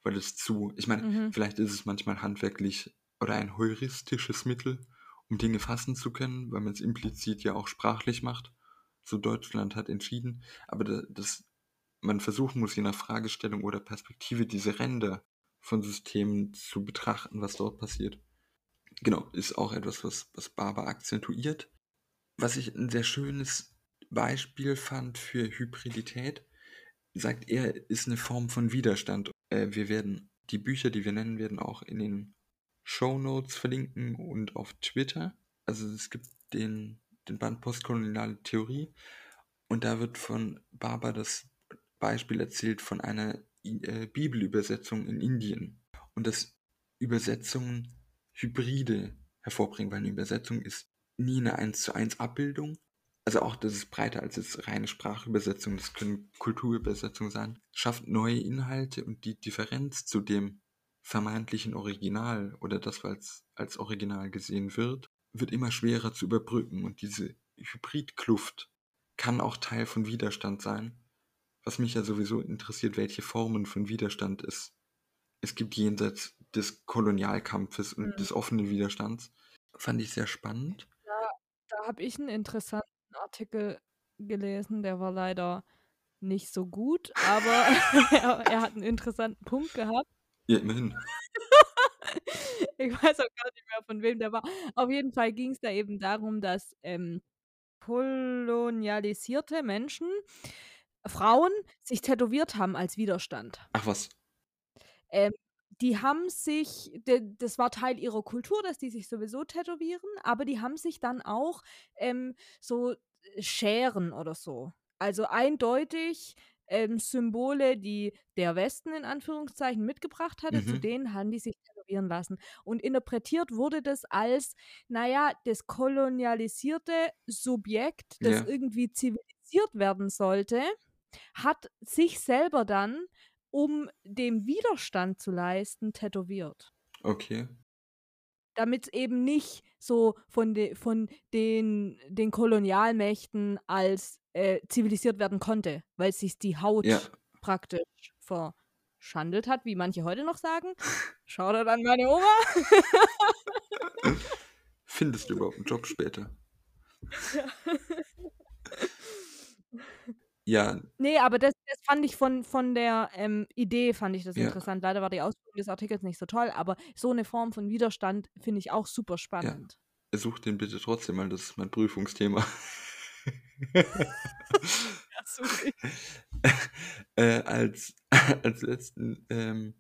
weil es zu, ich meine, Mhm. vielleicht ist es manchmal handwerklich oder ein heuristisches Mittel, um Dinge fassen zu können, weil man es implizit ja auch sprachlich macht. So Deutschland hat entschieden, aber da, das, man versuchen muss, je nach Fragestellung oder Perspektive diese Ränder von Systemen zu betrachten, was dort passiert. Genau, ist auch etwas, was, was Barber akzentuiert. Was ich ein sehr schönes Beispiel fand für Hybridität, sagt er, ist eine Form von Widerstand. Äh, wir werden die Bücher, die wir nennen, werden auch in den Show Notes verlinken und auf Twitter. Also es gibt den, den Band Postkoloniale Theorie und da wird von Barber das Beispiel erzählt von einer äh, Bibelübersetzung in Indien und dass Übersetzungen Hybride hervorbringen, weil eine Übersetzung ist nie eine 1 zu 1 Abbildung. Also auch, das ist breiter als jetzt reine Sprachübersetzung, das können Kulturübersetzungen sein, schafft neue Inhalte und die Differenz zu dem vermeintlichen Original oder das, was als Original gesehen wird, wird immer schwerer zu überbrücken und diese Hybridkluft kann auch Teil von Widerstand sein, was mich ja sowieso interessiert, welche Formen von Widerstand es, es gibt jenseits des Kolonialkampfes und Mhm. des offenen Widerstands. Fand ich sehr spannend. Da habe ich einen interessanten Artikel gelesen, der war leider nicht so gut, aber er er hat einen interessanten Punkt gehabt. Ja, immerhin. Ich weiß auch gar nicht mehr, von wem der war. Auf jeden Fall ging es da eben darum, dass, ähm, kolonialisierte Menschen, Frauen, sich tätowiert haben als Widerstand. Ach was. Ähm, die haben sich das war Teil ihrer Kultur, dass die sich sowieso tätowieren, aber die haben sich dann auch, ähm, so äh, Scheren oder so. Also eindeutig, ähm, Symbole, die der Westen in Anführungszeichen mitgebracht hatte, zu Mhm. denen haben die sich tätowieren lassen. Und interpretiert wurde das als, na ja, das kolonialisierte Subjekt, das Ja. irgendwie zivilisiert werden sollte, hat sich selber dann, um dem Widerstand zu leisten, tätowiert. Okay. Damit's eben nicht so von de von den den Kolonialmächten als, äh, zivilisiert werden konnte, weil sich die Haut Ja. praktisch verschandelt hat, wie manche heute noch sagen. Shoutout an meine Oma. Findest du überhaupt einen Job später? Ja. Ja, Ne, aber das das fand ich von von der, ähm, Idee fand ich das Ja. interessant. Leider war die Ausführung des Artikels nicht so toll, aber so 'ne Form von Widerstand finde ich auch super ja. spannend. Such den bitte trotzdem mal, das ist mein Prüfungsthema. Äh, als als letzten, ähm,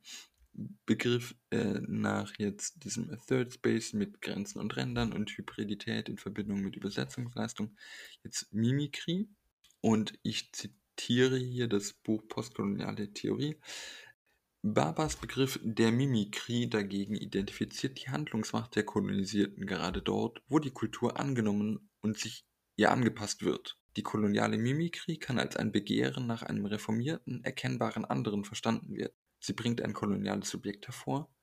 Begriff, äh, nach jetzt diesem Third Space mit Grenzen und Rändern und Hybridität in Verbindung mit Übersetzungsleistung, jetzt Mimikry. Und ich zitiere hier das Buch Postkoloniale Theorie. Barbers Begriff der Mimikry dagegen identifiziert die Handlungsmacht der Kolonisierten gerade dort, wo die Kultur angenommen und sich ihr angepasst wird. Die koloniale Mimikry kann als ein Begehren nach einem reformierten, erkennbaren anderen verstanden werden. Sie bringt ein koloniales Subjekt hervor,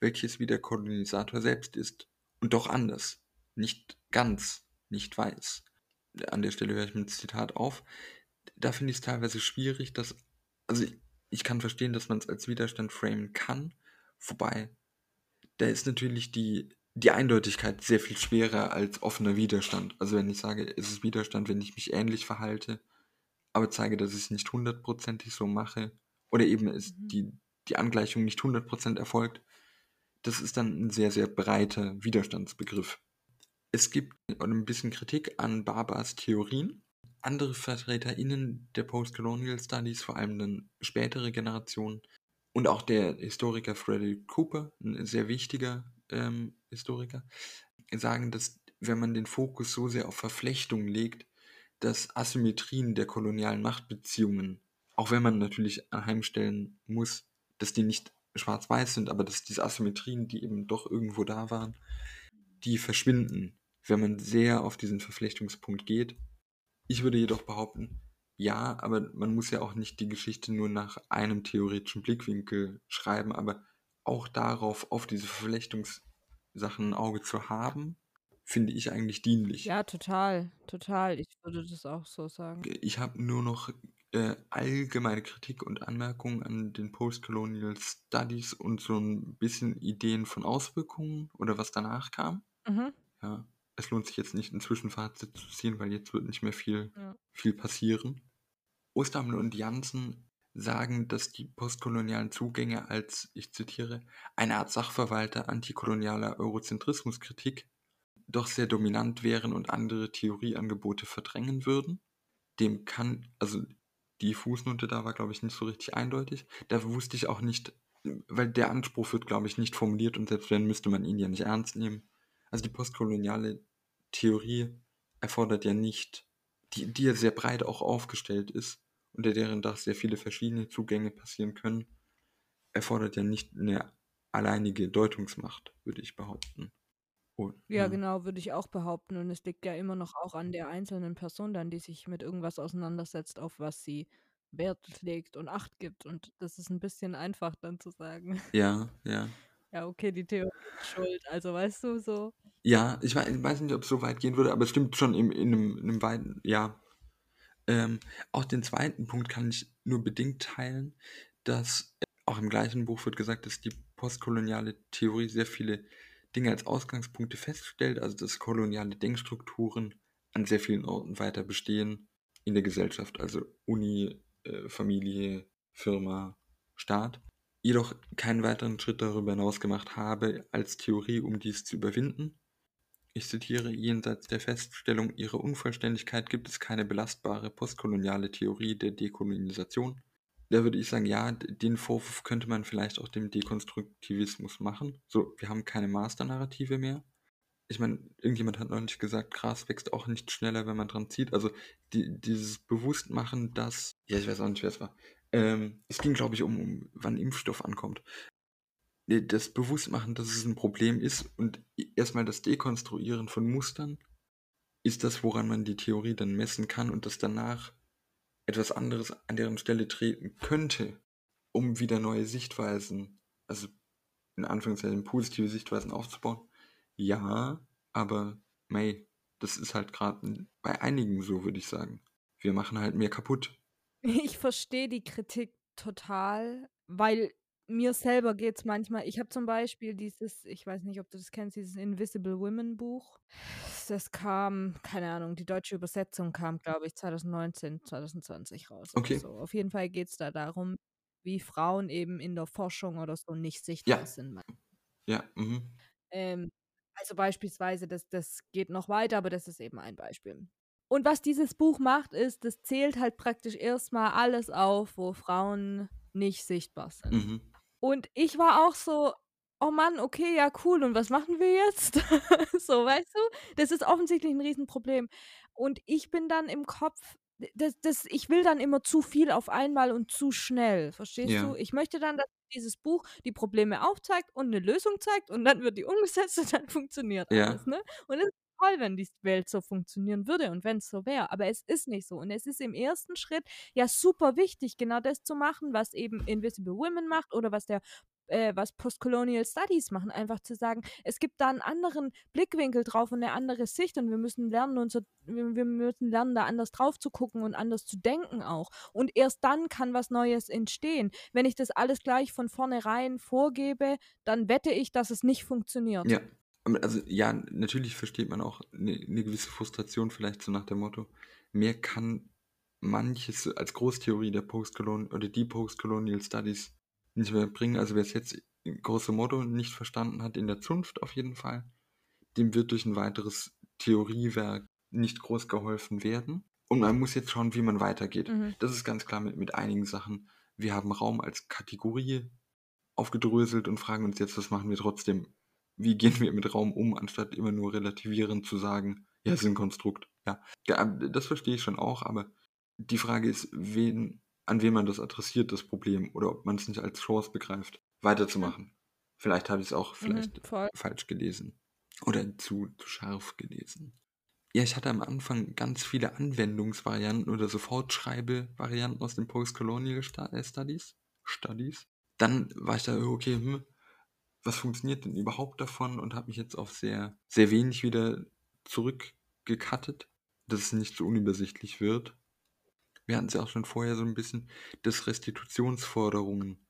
welches wie der Kolonisator selbst ist und doch anders, nicht ganz, nicht weiß. An der Stelle höre ich mit dem Zitat auf. Da finde ich es teilweise schwierig, dass, also ich, ich kann verstehen, dass man es als Widerstand framen kann, wobei da ist natürlich die, die Eindeutigkeit sehr viel schwerer als offener Widerstand. Also wenn ich sage, es ist Widerstand, wenn ich mich ähnlich verhalte, aber zeige, dass ich es nicht hundertprozentig so mache, oder eben ist Mhm. die, die Angleichung nicht 100% erfolgt, das ist dann ein sehr, sehr breiter Widerstandsbegriff. Es gibt ein bisschen Kritik an Barbars Theorien. Andere VertreterInnen der Postcolonial Studies, vor allem dann spätere Generationen, und auch der Historiker Frederick Cooper, ein sehr wichtiger ähm, Historiker, sagen, dass wenn man den Fokus so sehr auf Verflechtung legt, dass Asymmetrien der kolonialen Machtbeziehungen, auch wenn man natürlich anheimstellen muss, dass die nicht schwarz-weiß sind, aber dass diese Asymmetrien, die eben doch irgendwo da waren, die verschwinden, wenn man sehr auf diesen Verflechtungspunkt geht. Ich würde jedoch behaupten, ja, aber man muss ja auch nicht die Geschichte nur nach einem theoretischen Blickwinkel schreiben, aber auch darauf, auf diese Verflechtungssachen ein Auge zu haben, finde ich eigentlich dienlich. Ja, total, total. Ich würde das auch so sagen. Ich habe nur noch äh, allgemeine Kritik und Anmerkungen an den Postcolonial Studies und so ein bisschen Ideen von Auswirkungen oder was danach kam. Mhm. Ja, es lohnt sich jetzt nicht ein Zwischenfazit zu ziehen, weil jetzt wird nicht mehr viel, Ja. viel passieren. Osterhamel und Jansen sagen, dass die postkolonialen Zugänge als, ich zitiere, eine Art Sachverwalter antikolonialer Eurozentrismuskritik doch sehr dominant wären und andere Theorieangebote verdrängen würden. Dem kann, also die Fußnote da war, glaube ich, nicht so richtig eindeutig. Da wusste ich auch nicht, weil der Anspruch wird, glaube ich, nicht formuliert und selbst wenn, müsste man ihn ja nicht ernst nehmen. Also die postkoloniale Theorie erfordert ja nicht, die, die ja sehr breit auch aufgestellt ist, unter deren Dach sehr viele verschiedene Zugänge passieren können, erfordert ja nicht eine alleinige Deutungsmacht, würde ich behaupten. Und, Ja, genau, würde ich auch behaupten. Und es liegt ja immer noch auch an der einzelnen Person dann, die sich mit irgendwas auseinandersetzt, auf was sie Wert legt und Acht gibt. Und das ist ein bisschen einfach dann zu sagen. Ja, ja. Ja, okay, die Theorie ist schuld. Also weißt du, so. Ja, ich weiß, ich weiß nicht, ob es so weit gehen würde, aber es stimmt schon in, in, einem, in einem weiten, ja. Ähm, auch den zweiten Punkt kann ich nur bedingt teilen, dass äh, auch im gleichen Buch wird gesagt, dass die postkoloniale Theorie sehr viele Dinge als Ausgangspunkte feststellt, also dass koloniale Denkstrukturen an sehr vielen Orten weiter bestehen in der Gesellschaft, also Uni, äh, Familie, Firma, Staat, jedoch keinen weiteren Schritt darüber hinaus gemacht habe als Theorie, um dies zu überwinden. Ich zitiere, jenseits der Feststellung ihrer Unvollständigkeit gibt es keine belastbare postkoloniale Theorie der Dekolonisation. Da würde ich sagen, ja, den Vorwurf könnte man vielleicht auch dem Dekonstruktivismus machen. So, wir haben keine Masternarrative mehr. Ich meine, irgendjemand hat neulich gesagt, Gras wächst auch nicht schneller, wenn man dran zieht. Also die, dieses Bewusstmachen, dass, ja, ich weiß auch nicht, wer es war. Ähm, es ging, glaube ich, um, um, wann Impfstoff ankommt. Das Bewusstmachen, dass es ein Problem ist und erstmal das Dekonstruieren von Mustern ist das, woran man die Theorie dann messen kann und dass danach etwas anderes an deren Stelle treten könnte, um wieder neue Sichtweisen, also in Anführungszeichen positive Sichtweisen aufzubauen. Ja, aber mei, das ist halt gerade bei einigen so, würde ich sagen. Wir machen halt mehr kaputt. Ich verstehe die Kritik total, weil mir selber geht es manchmal. Ich habe zum Beispiel dieses, ich weiß nicht, ob du das kennst, dieses Invisible Women Buch. Das kam, keine Ahnung, die deutsche Übersetzung kam, glaube ich, 2019, 2020 raus. Okay. So. Auf jeden Fall geht es da darum, wie Frauen eben in der Forschung oder so nicht sichtbar Ja. sind. Ja, mhm. Ähm, also beispielsweise, das, das geht noch weiter, aber das ist eben ein Beispiel. Und was dieses Buch macht, ist, das zählt halt praktisch erstmal alles auf, wo Frauen nicht sichtbar sind. Mhm. Und ich war auch so, oh Mann, okay, ja, cool, und was machen wir jetzt? so, weißt du? Das ist offensichtlich ein Riesenproblem. Und ich bin dann im Kopf, das, das, ich will dann immer zu viel auf einmal und zu schnell, verstehst Ja. du? Ich möchte dann, dass dieses Buch die Probleme aufzeigt und eine Lösung zeigt und dann wird die umgesetzt und dann funktioniert Ja. alles, ne? Und es ist toll, wenn die Welt so funktionieren würde und wenn es so wäre, aber es ist nicht so. Und es ist im ersten Schritt ja super wichtig, genau das zu machen, was eben Invisible Women macht oder was der äh, was Postcolonial Studies machen, einfach zu sagen, es gibt da einen anderen Blickwinkel drauf und eine andere Sicht und wir müssen lernen, unser, wir, müssen lernen, da anders drauf zu gucken und anders zu denken auch. Und erst dann kann was Neues entstehen. Wenn ich das alles gleich von vornherein vorgebe, dann wette ich, dass es nicht funktioniert. Ja, also ja, natürlich versteht man auch eine ne gewisse Frustration vielleicht so nach dem Motto, mehr kann manches als Großtheorie der Postcolonial oder die Postcolonial Studies nicht mehr bringen. Also wer es jetzt große Motto nicht verstanden hat, in der Zunft auf jeden Fall, dem wird durch ein weiteres Theoriewerk nicht groß geholfen werden. Und man muss jetzt schauen, wie man weitergeht. Mhm. Das ist ganz klar mit, mit einigen Sachen. Wir haben Raum als Kategorie aufgedröselt und fragen uns jetzt, was machen wir trotzdem wie gehen wir mit Raum um, anstatt immer nur relativierend zu sagen, ja, es ist ein Konstrukt. Ja, ja das verstehe ich schon auch, aber die Frage ist, wen, an wen man das adressiert, das Problem, oder ob man es nicht als Chance begreift, weiterzumachen. Vielleicht habe ich es auch Mhm, vielleicht voll. falsch gelesen oder zu, zu scharf gelesen. Ja, ich hatte am Anfang ganz viele Anwendungsvarianten oder Sofortschreibe-Varianten aus den Postcolonial äh, Studies. Studies. Dann war ich da, okay, hm, was funktioniert denn überhaupt davon und habe mich jetzt auf sehr, sehr wenig wieder zurückgekattet, dass es nicht so unübersichtlich wird. Wir hatten es ja auch schon vorher so ein bisschen, dass Restitutionsforderungen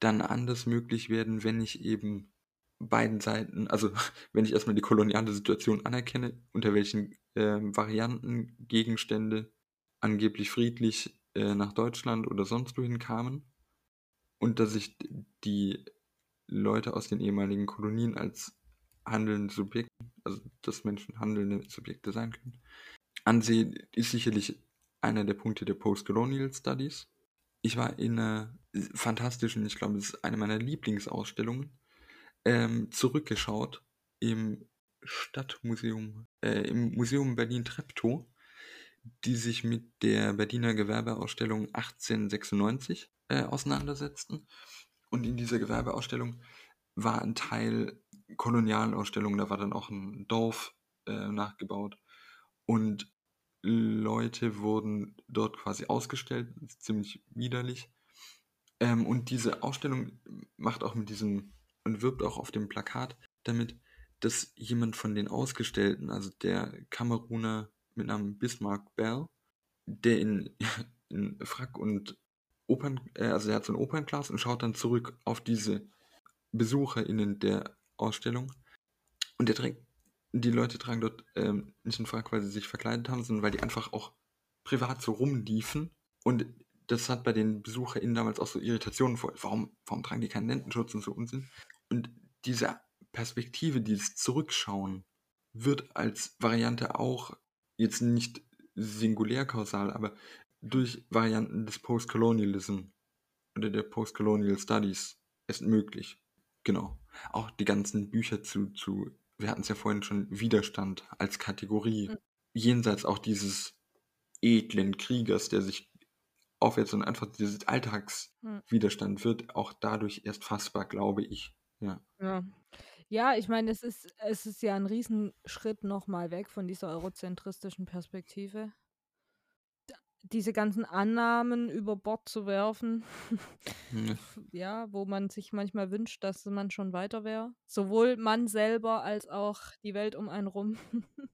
dann anders möglich werden, wenn ich eben beiden Seiten, also wenn ich erstmal die koloniale Situation anerkenne, unter welchen ähm, Varianten Gegenstände angeblich friedlich äh, nach Deutschland oder sonst wohin kamen und dass ich die Leute aus den ehemaligen Kolonien als handelnde Subjekte, also dass Menschen handelnde Subjekte sein können, ansehe, ist sicherlich einer der Punkte der Postcolonial Studies. Ich war in einer fantastischen, ich glaube, es ist eine meiner Lieblingsausstellungen, ähm, zurückgeschaut im Stadtmuseum, äh, im Museum Berlin-Treptow, die sich mit der Berliner Gewerbeausstellung 1896 äh, auseinandersetzten. Und in dieser Gewerbeausstellung war ein Teil Kolonialausstellung, da war dann auch ein Dorf äh, nachgebaut. Und Leute wurden dort quasi ausgestellt, ziemlich widerlich. Ähm, und diese Ausstellung macht auch mit diesem und wirbt auch auf dem Plakat damit, dass jemand von den Ausgestellten, also der Kameruner mit Namen Bismarck Bell, der in, in Frack und Opern, äh, also er hat so ein Opernglas und schaut dann zurück auf diese BesucherInnen der Ausstellung. Und der trägt, die Leute tragen dort ähm, nicht einen Frack, weil sie sich verkleidet haben, sondern weil die einfach auch privat so rumliefen. Und das hat bei den BesucherInnen damals auch so Irritationen vor. Warum, warum tragen die keinen Lendenschutz und so Unsinn? Und diese Perspektive, dieses Zurückschauen, wird als Variante auch jetzt nicht singulär kausal, aber durch Varianten des Postcolonialism oder der Postcolonial Studies ist möglich. Genau. Auch die ganzen Bücher zu, zu wir hatten es ja vorhin schon, Widerstand als Kategorie. Mhm. Jenseits auch dieses edlen Kriegers, der sich aufwärts und einfach dieses Alltagswiderstand wird auch dadurch erst fassbar, glaube ich. Ja. Ja. Ja, ich meine, es ist, es ist ja ein Riesenschritt nochmal weg von dieser eurozentristischen Perspektive. Diese ganzen Annahmen über Bord zu werfen, Ja. ja, wo man sich manchmal wünscht, dass man schon weiter wäre. Sowohl man selber als auch die Welt um einen rum.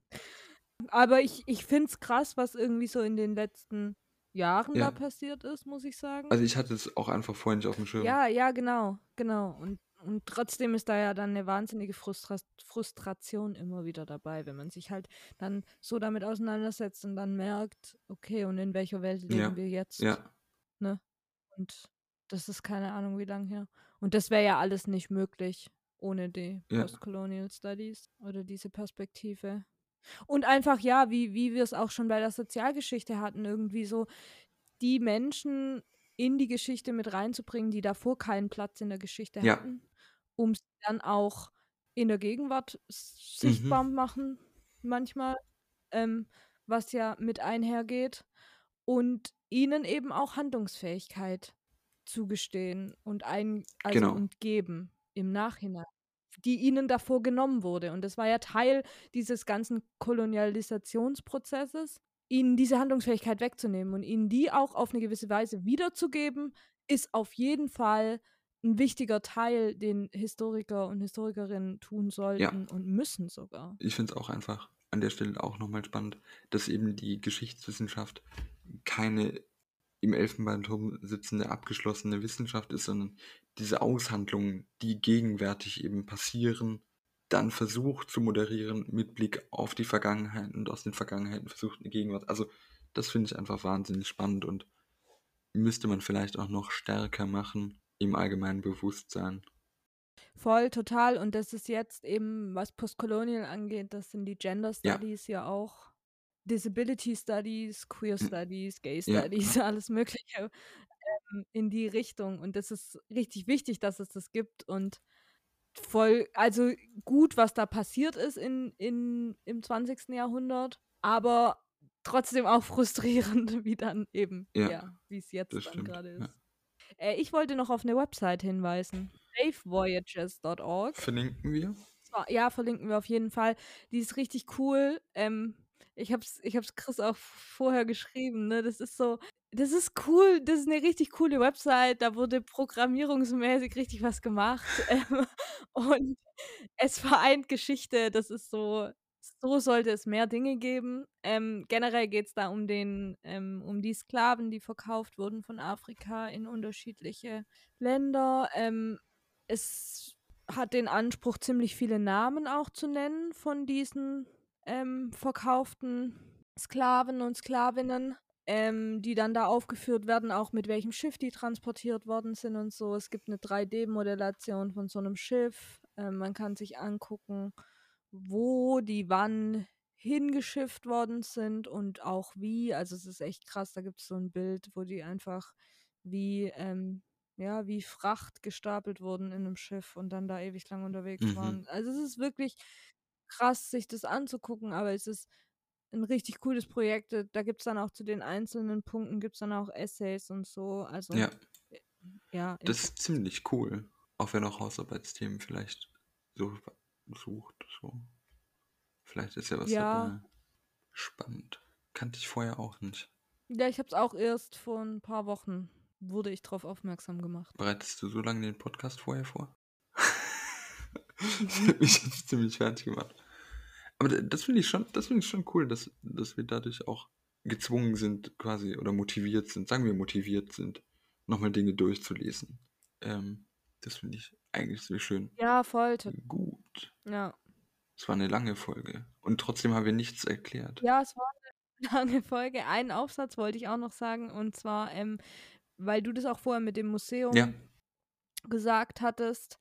Aber ich, ich finde es krass, was irgendwie so in den letzten Jahren Ja. da passiert ist, muss ich sagen. Also ich hatte es auch einfach vorhin nicht auf dem Schirm. Ja, ja, genau, genau. Und, und trotzdem ist da ja dann eine wahnsinnige Frustra Frustration immer wieder dabei, wenn man sich halt dann so damit auseinandersetzt und dann merkt, okay, und in welcher Welt leben Ja, wir jetzt? Ja, Und das ist keine Ahnung, wie lang her. Und das wäre ja alles nicht möglich ohne die Ja. Postcolonial Studies oder diese Perspektive. Und einfach, ja, wie, wie wir es auch schon bei der Sozialgeschichte hatten, irgendwie so die Menschen in die Geschichte mit reinzubringen, die davor keinen Platz in der Geschichte Ja. hatten, um sie dann auch in der Gegenwart Mhm. sichtbar machen, manchmal, ähm, was ja mit einhergeht und ihnen eben auch Handlungsfähigkeit zugestehen und ein also Genau. und geben im Nachhinein, die ihnen davor genommen wurde. Und das war ja Teil dieses ganzen Kolonialisationsprozesses, ihnen diese Handlungsfähigkeit wegzunehmen und ihnen die auch auf eine gewisse Weise wiederzugeben, ist auf jeden Fall ein wichtiger Teil, den Historiker und Historikerinnen tun sollten und müssen sogar. ich finde es auch einfach an der Stelle auch nochmal spannend, dass eben die Geschichtswissenschaft keine im Elfenbeinturm sitzende abgeschlossene Wissenschaft ist, sondern diese Aushandlungen, die gegenwärtig eben passieren, dann versucht zu moderieren mit Blick auf die Vergangenheit und aus den Vergangenheiten versucht eine Gegenwart. Also das finde ich einfach wahnsinnig spannend und müsste man vielleicht auch noch stärker machen im allgemeinen Bewusstsein. Voll, total. Und das ist jetzt eben, was Postcolonial angeht, das sind die Gender Ja. Studies ja auch. Disability Studies, Queer Mm. Studies, Gay Ja. Studies, alles Mögliche ähm, in die Richtung. Und das ist richtig wichtig, dass es das gibt. Und voll, also gut, was da passiert ist in, in, im 20. Jahrhundert, aber trotzdem auch frustrierend, wie dann eben, Ja, ja, wie es jetzt gerade Ja. ist. Äh, ich wollte noch auf eine Website hinweisen. safevoyages.org. Verlinken wir. Ja, verlinken wir auf jeden Fall. Die ist richtig cool. Ähm, ich hab's, ich hab's Chris auch vorher geschrieben, ne? Das ist so, das ist cool, das ist eine richtig coole Website. Da wurde programmierungsmäßig richtig was gemacht. Und es vereint Geschichte. Das ist so, so sollte es mehr Dinge geben. Ähm, generell geht es da um den, ähm, um die Sklaven, die verkauft wurden von Afrika in unterschiedliche Länder. Ähm, es hat den Anspruch, ziemlich viele Namen auch zu nennen von diesen ähm, verkauften Sklaven und Sklavinnen, ähm, die dann da aufgeführt werden, auch mit welchem Schiff die transportiert worden sind und so. Es gibt eine 3D-Modellation von so einem Schiff. Ähm, man kann sich angucken, wo die wann hingeschifft worden sind und auch wie. Also es ist echt krass, da gibt es so ein Bild, wo die einfach wie, ähm, ja, wie Fracht gestapelt wurden in einem Schiff und dann da ewig lang unterwegs Mhm. waren. Also es ist wirklich krass, sich das anzugucken, aber es ist ein richtig cooles Projekt. Äh, Da gibt es dann auch zu den einzelnen Punkten, gibt es dann auch Essays und so. Also Ja, ja, das ist ziemlich cool. Auch wenn auch Hausarbeitsthemen vielleicht so sucht. So. Vielleicht ist ja was Ja. dabei. Spannend. Kannte ich vorher auch nicht. Ja, ich habe es auch erst vor ein paar Wochen, wurde ich darauf aufmerksam gemacht. Bereitest du so lange den Podcast vorher vor? das hat mich jetzt ziemlich fertig gemacht. Aber das finde ich schon, das finde ich schon cool, dass, dass wir dadurch auch gezwungen sind, quasi, oder motiviert sind, sagen wir motiviert sind, nochmal Dinge durchzulesen. Ähm, das finde ich eigentlich sehr schön. Ja, voll. Gut. Ja. Es war eine lange Folge. Und trotzdem haben wir nichts erklärt. ja, es war eine lange Folge. Einen Aufsatz wollte ich auch noch sagen, und zwar, ähm, weil du das auch vorher mit dem Museum Ja. gesagt hattest.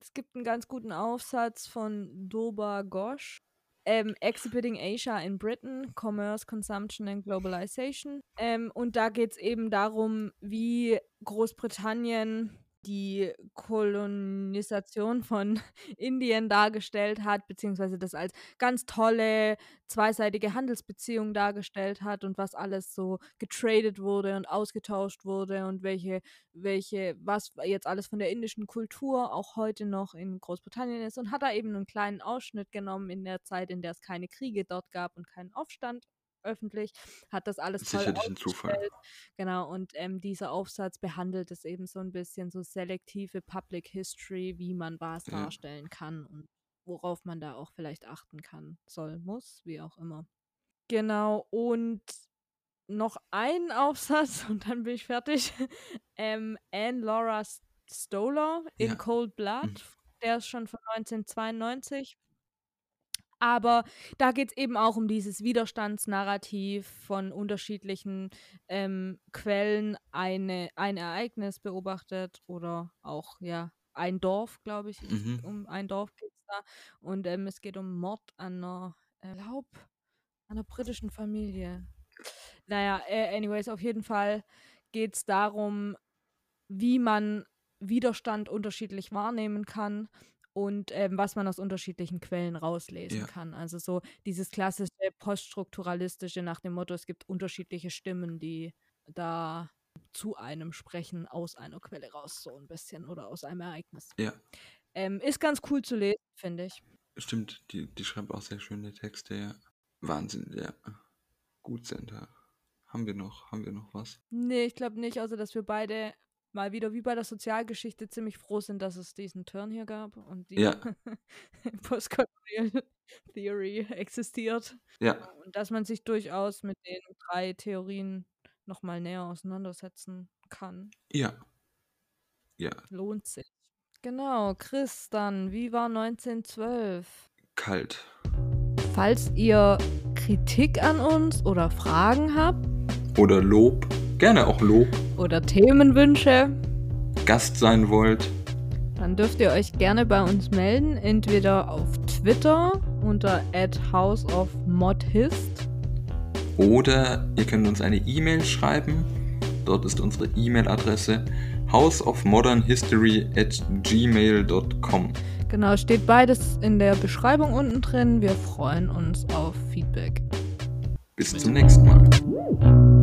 Es gibt einen ganz guten Aufsatz von Doba Ghosh. Ähm, Exhibiting Asia in Britain, Commerce, Consumption and Globalization. Ähm, und da geht es eben darum, wie Großbritannien die Kolonisation von Indien dargestellt hat, beziehungsweise das als ganz tolle zweiseitige Handelsbeziehung dargestellt hat und was alles so getradet wurde und ausgetauscht wurde und welche, welche, was jetzt alles von der indischen Kultur auch heute noch in Großbritannien ist und hat da eben einen kleinen Ausschnitt genommen in der Zeit, in der es keine Kriege dort gab und keinen Aufstand öffentlich, hat das alles toll Zufall. Genau, und ähm, dieser Aufsatz behandelt es eben so ein bisschen so selektive Public History, wie man was Ja. darstellen kann und worauf man da auch vielleicht achten kann, soll, muss, wie auch immer. Genau, und noch ein Aufsatz und dann bin ich fertig. ähm, Anne Laura Stoller in Ja. Cold Blood, Mhm. der ist schon von 1992. Aber da geht es eben auch um dieses Widerstandsnarrativ von unterschiedlichen ähm, Quellen, eine, ein Ereignis beobachtet oder auch ja ein Dorf, glaube ich. Mhm. Um ein Dorf geht es da. Und ähm, es geht um Mord an einer, äh, glaub, einer britischen Familie. Naja, äh, anyways, auf jeden Fall geht es darum, wie man Widerstand unterschiedlich wahrnehmen kann und ähm, was man aus unterschiedlichen Quellen rauslesen Ja. kann. Also so dieses klassische poststrukturalistische nach dem Motto, es gibt unterschiedliche Stimmen, die da zu einem sprechen aus einer Quelle raus, so ein bisschen oder aus einem Ereignis. Ja, Ähm, ist ganz cool zu lesen, finde ich. stimmt. Die, die schreibt auch sehr schöne Texte, ja. Wahnsinn, ja. Gut, Senta. Haben wir noch, haben wir noch was? Nee, ich glaube nicht, außer dass wir beide mal wieder wie bei der Sozialgeschichte ziemlich froh sind, dass es diesen Turn hier gab und die Ja. Postcolonial Theory existiert. Ja, Und dass man sich durchaus mit den drei Theorien nochmal näher auseinandersetzen kann. ja. Ja, Lohnt sich. Genau, Chris, dann, wie war 1912? kalt. Falls ihr Kritik an uns oder Fragen habt Oder Lob. Gerne auch Lob. oder Themenwünsche, Gast sein wollt. dann dürft ihr euch gerne bei uns melden, entweder auf Twitter unter @houseofmodhist Oder ihr könnt uns eine E-Mail schreiben. Dort ist unsere E-Mail-Adresse houseofmodernhistory at gmail.com. Genau, steht beides in der Beschreibung unten drin. Wir freuen uns auf Feedback. Bis zum nächsten Mal.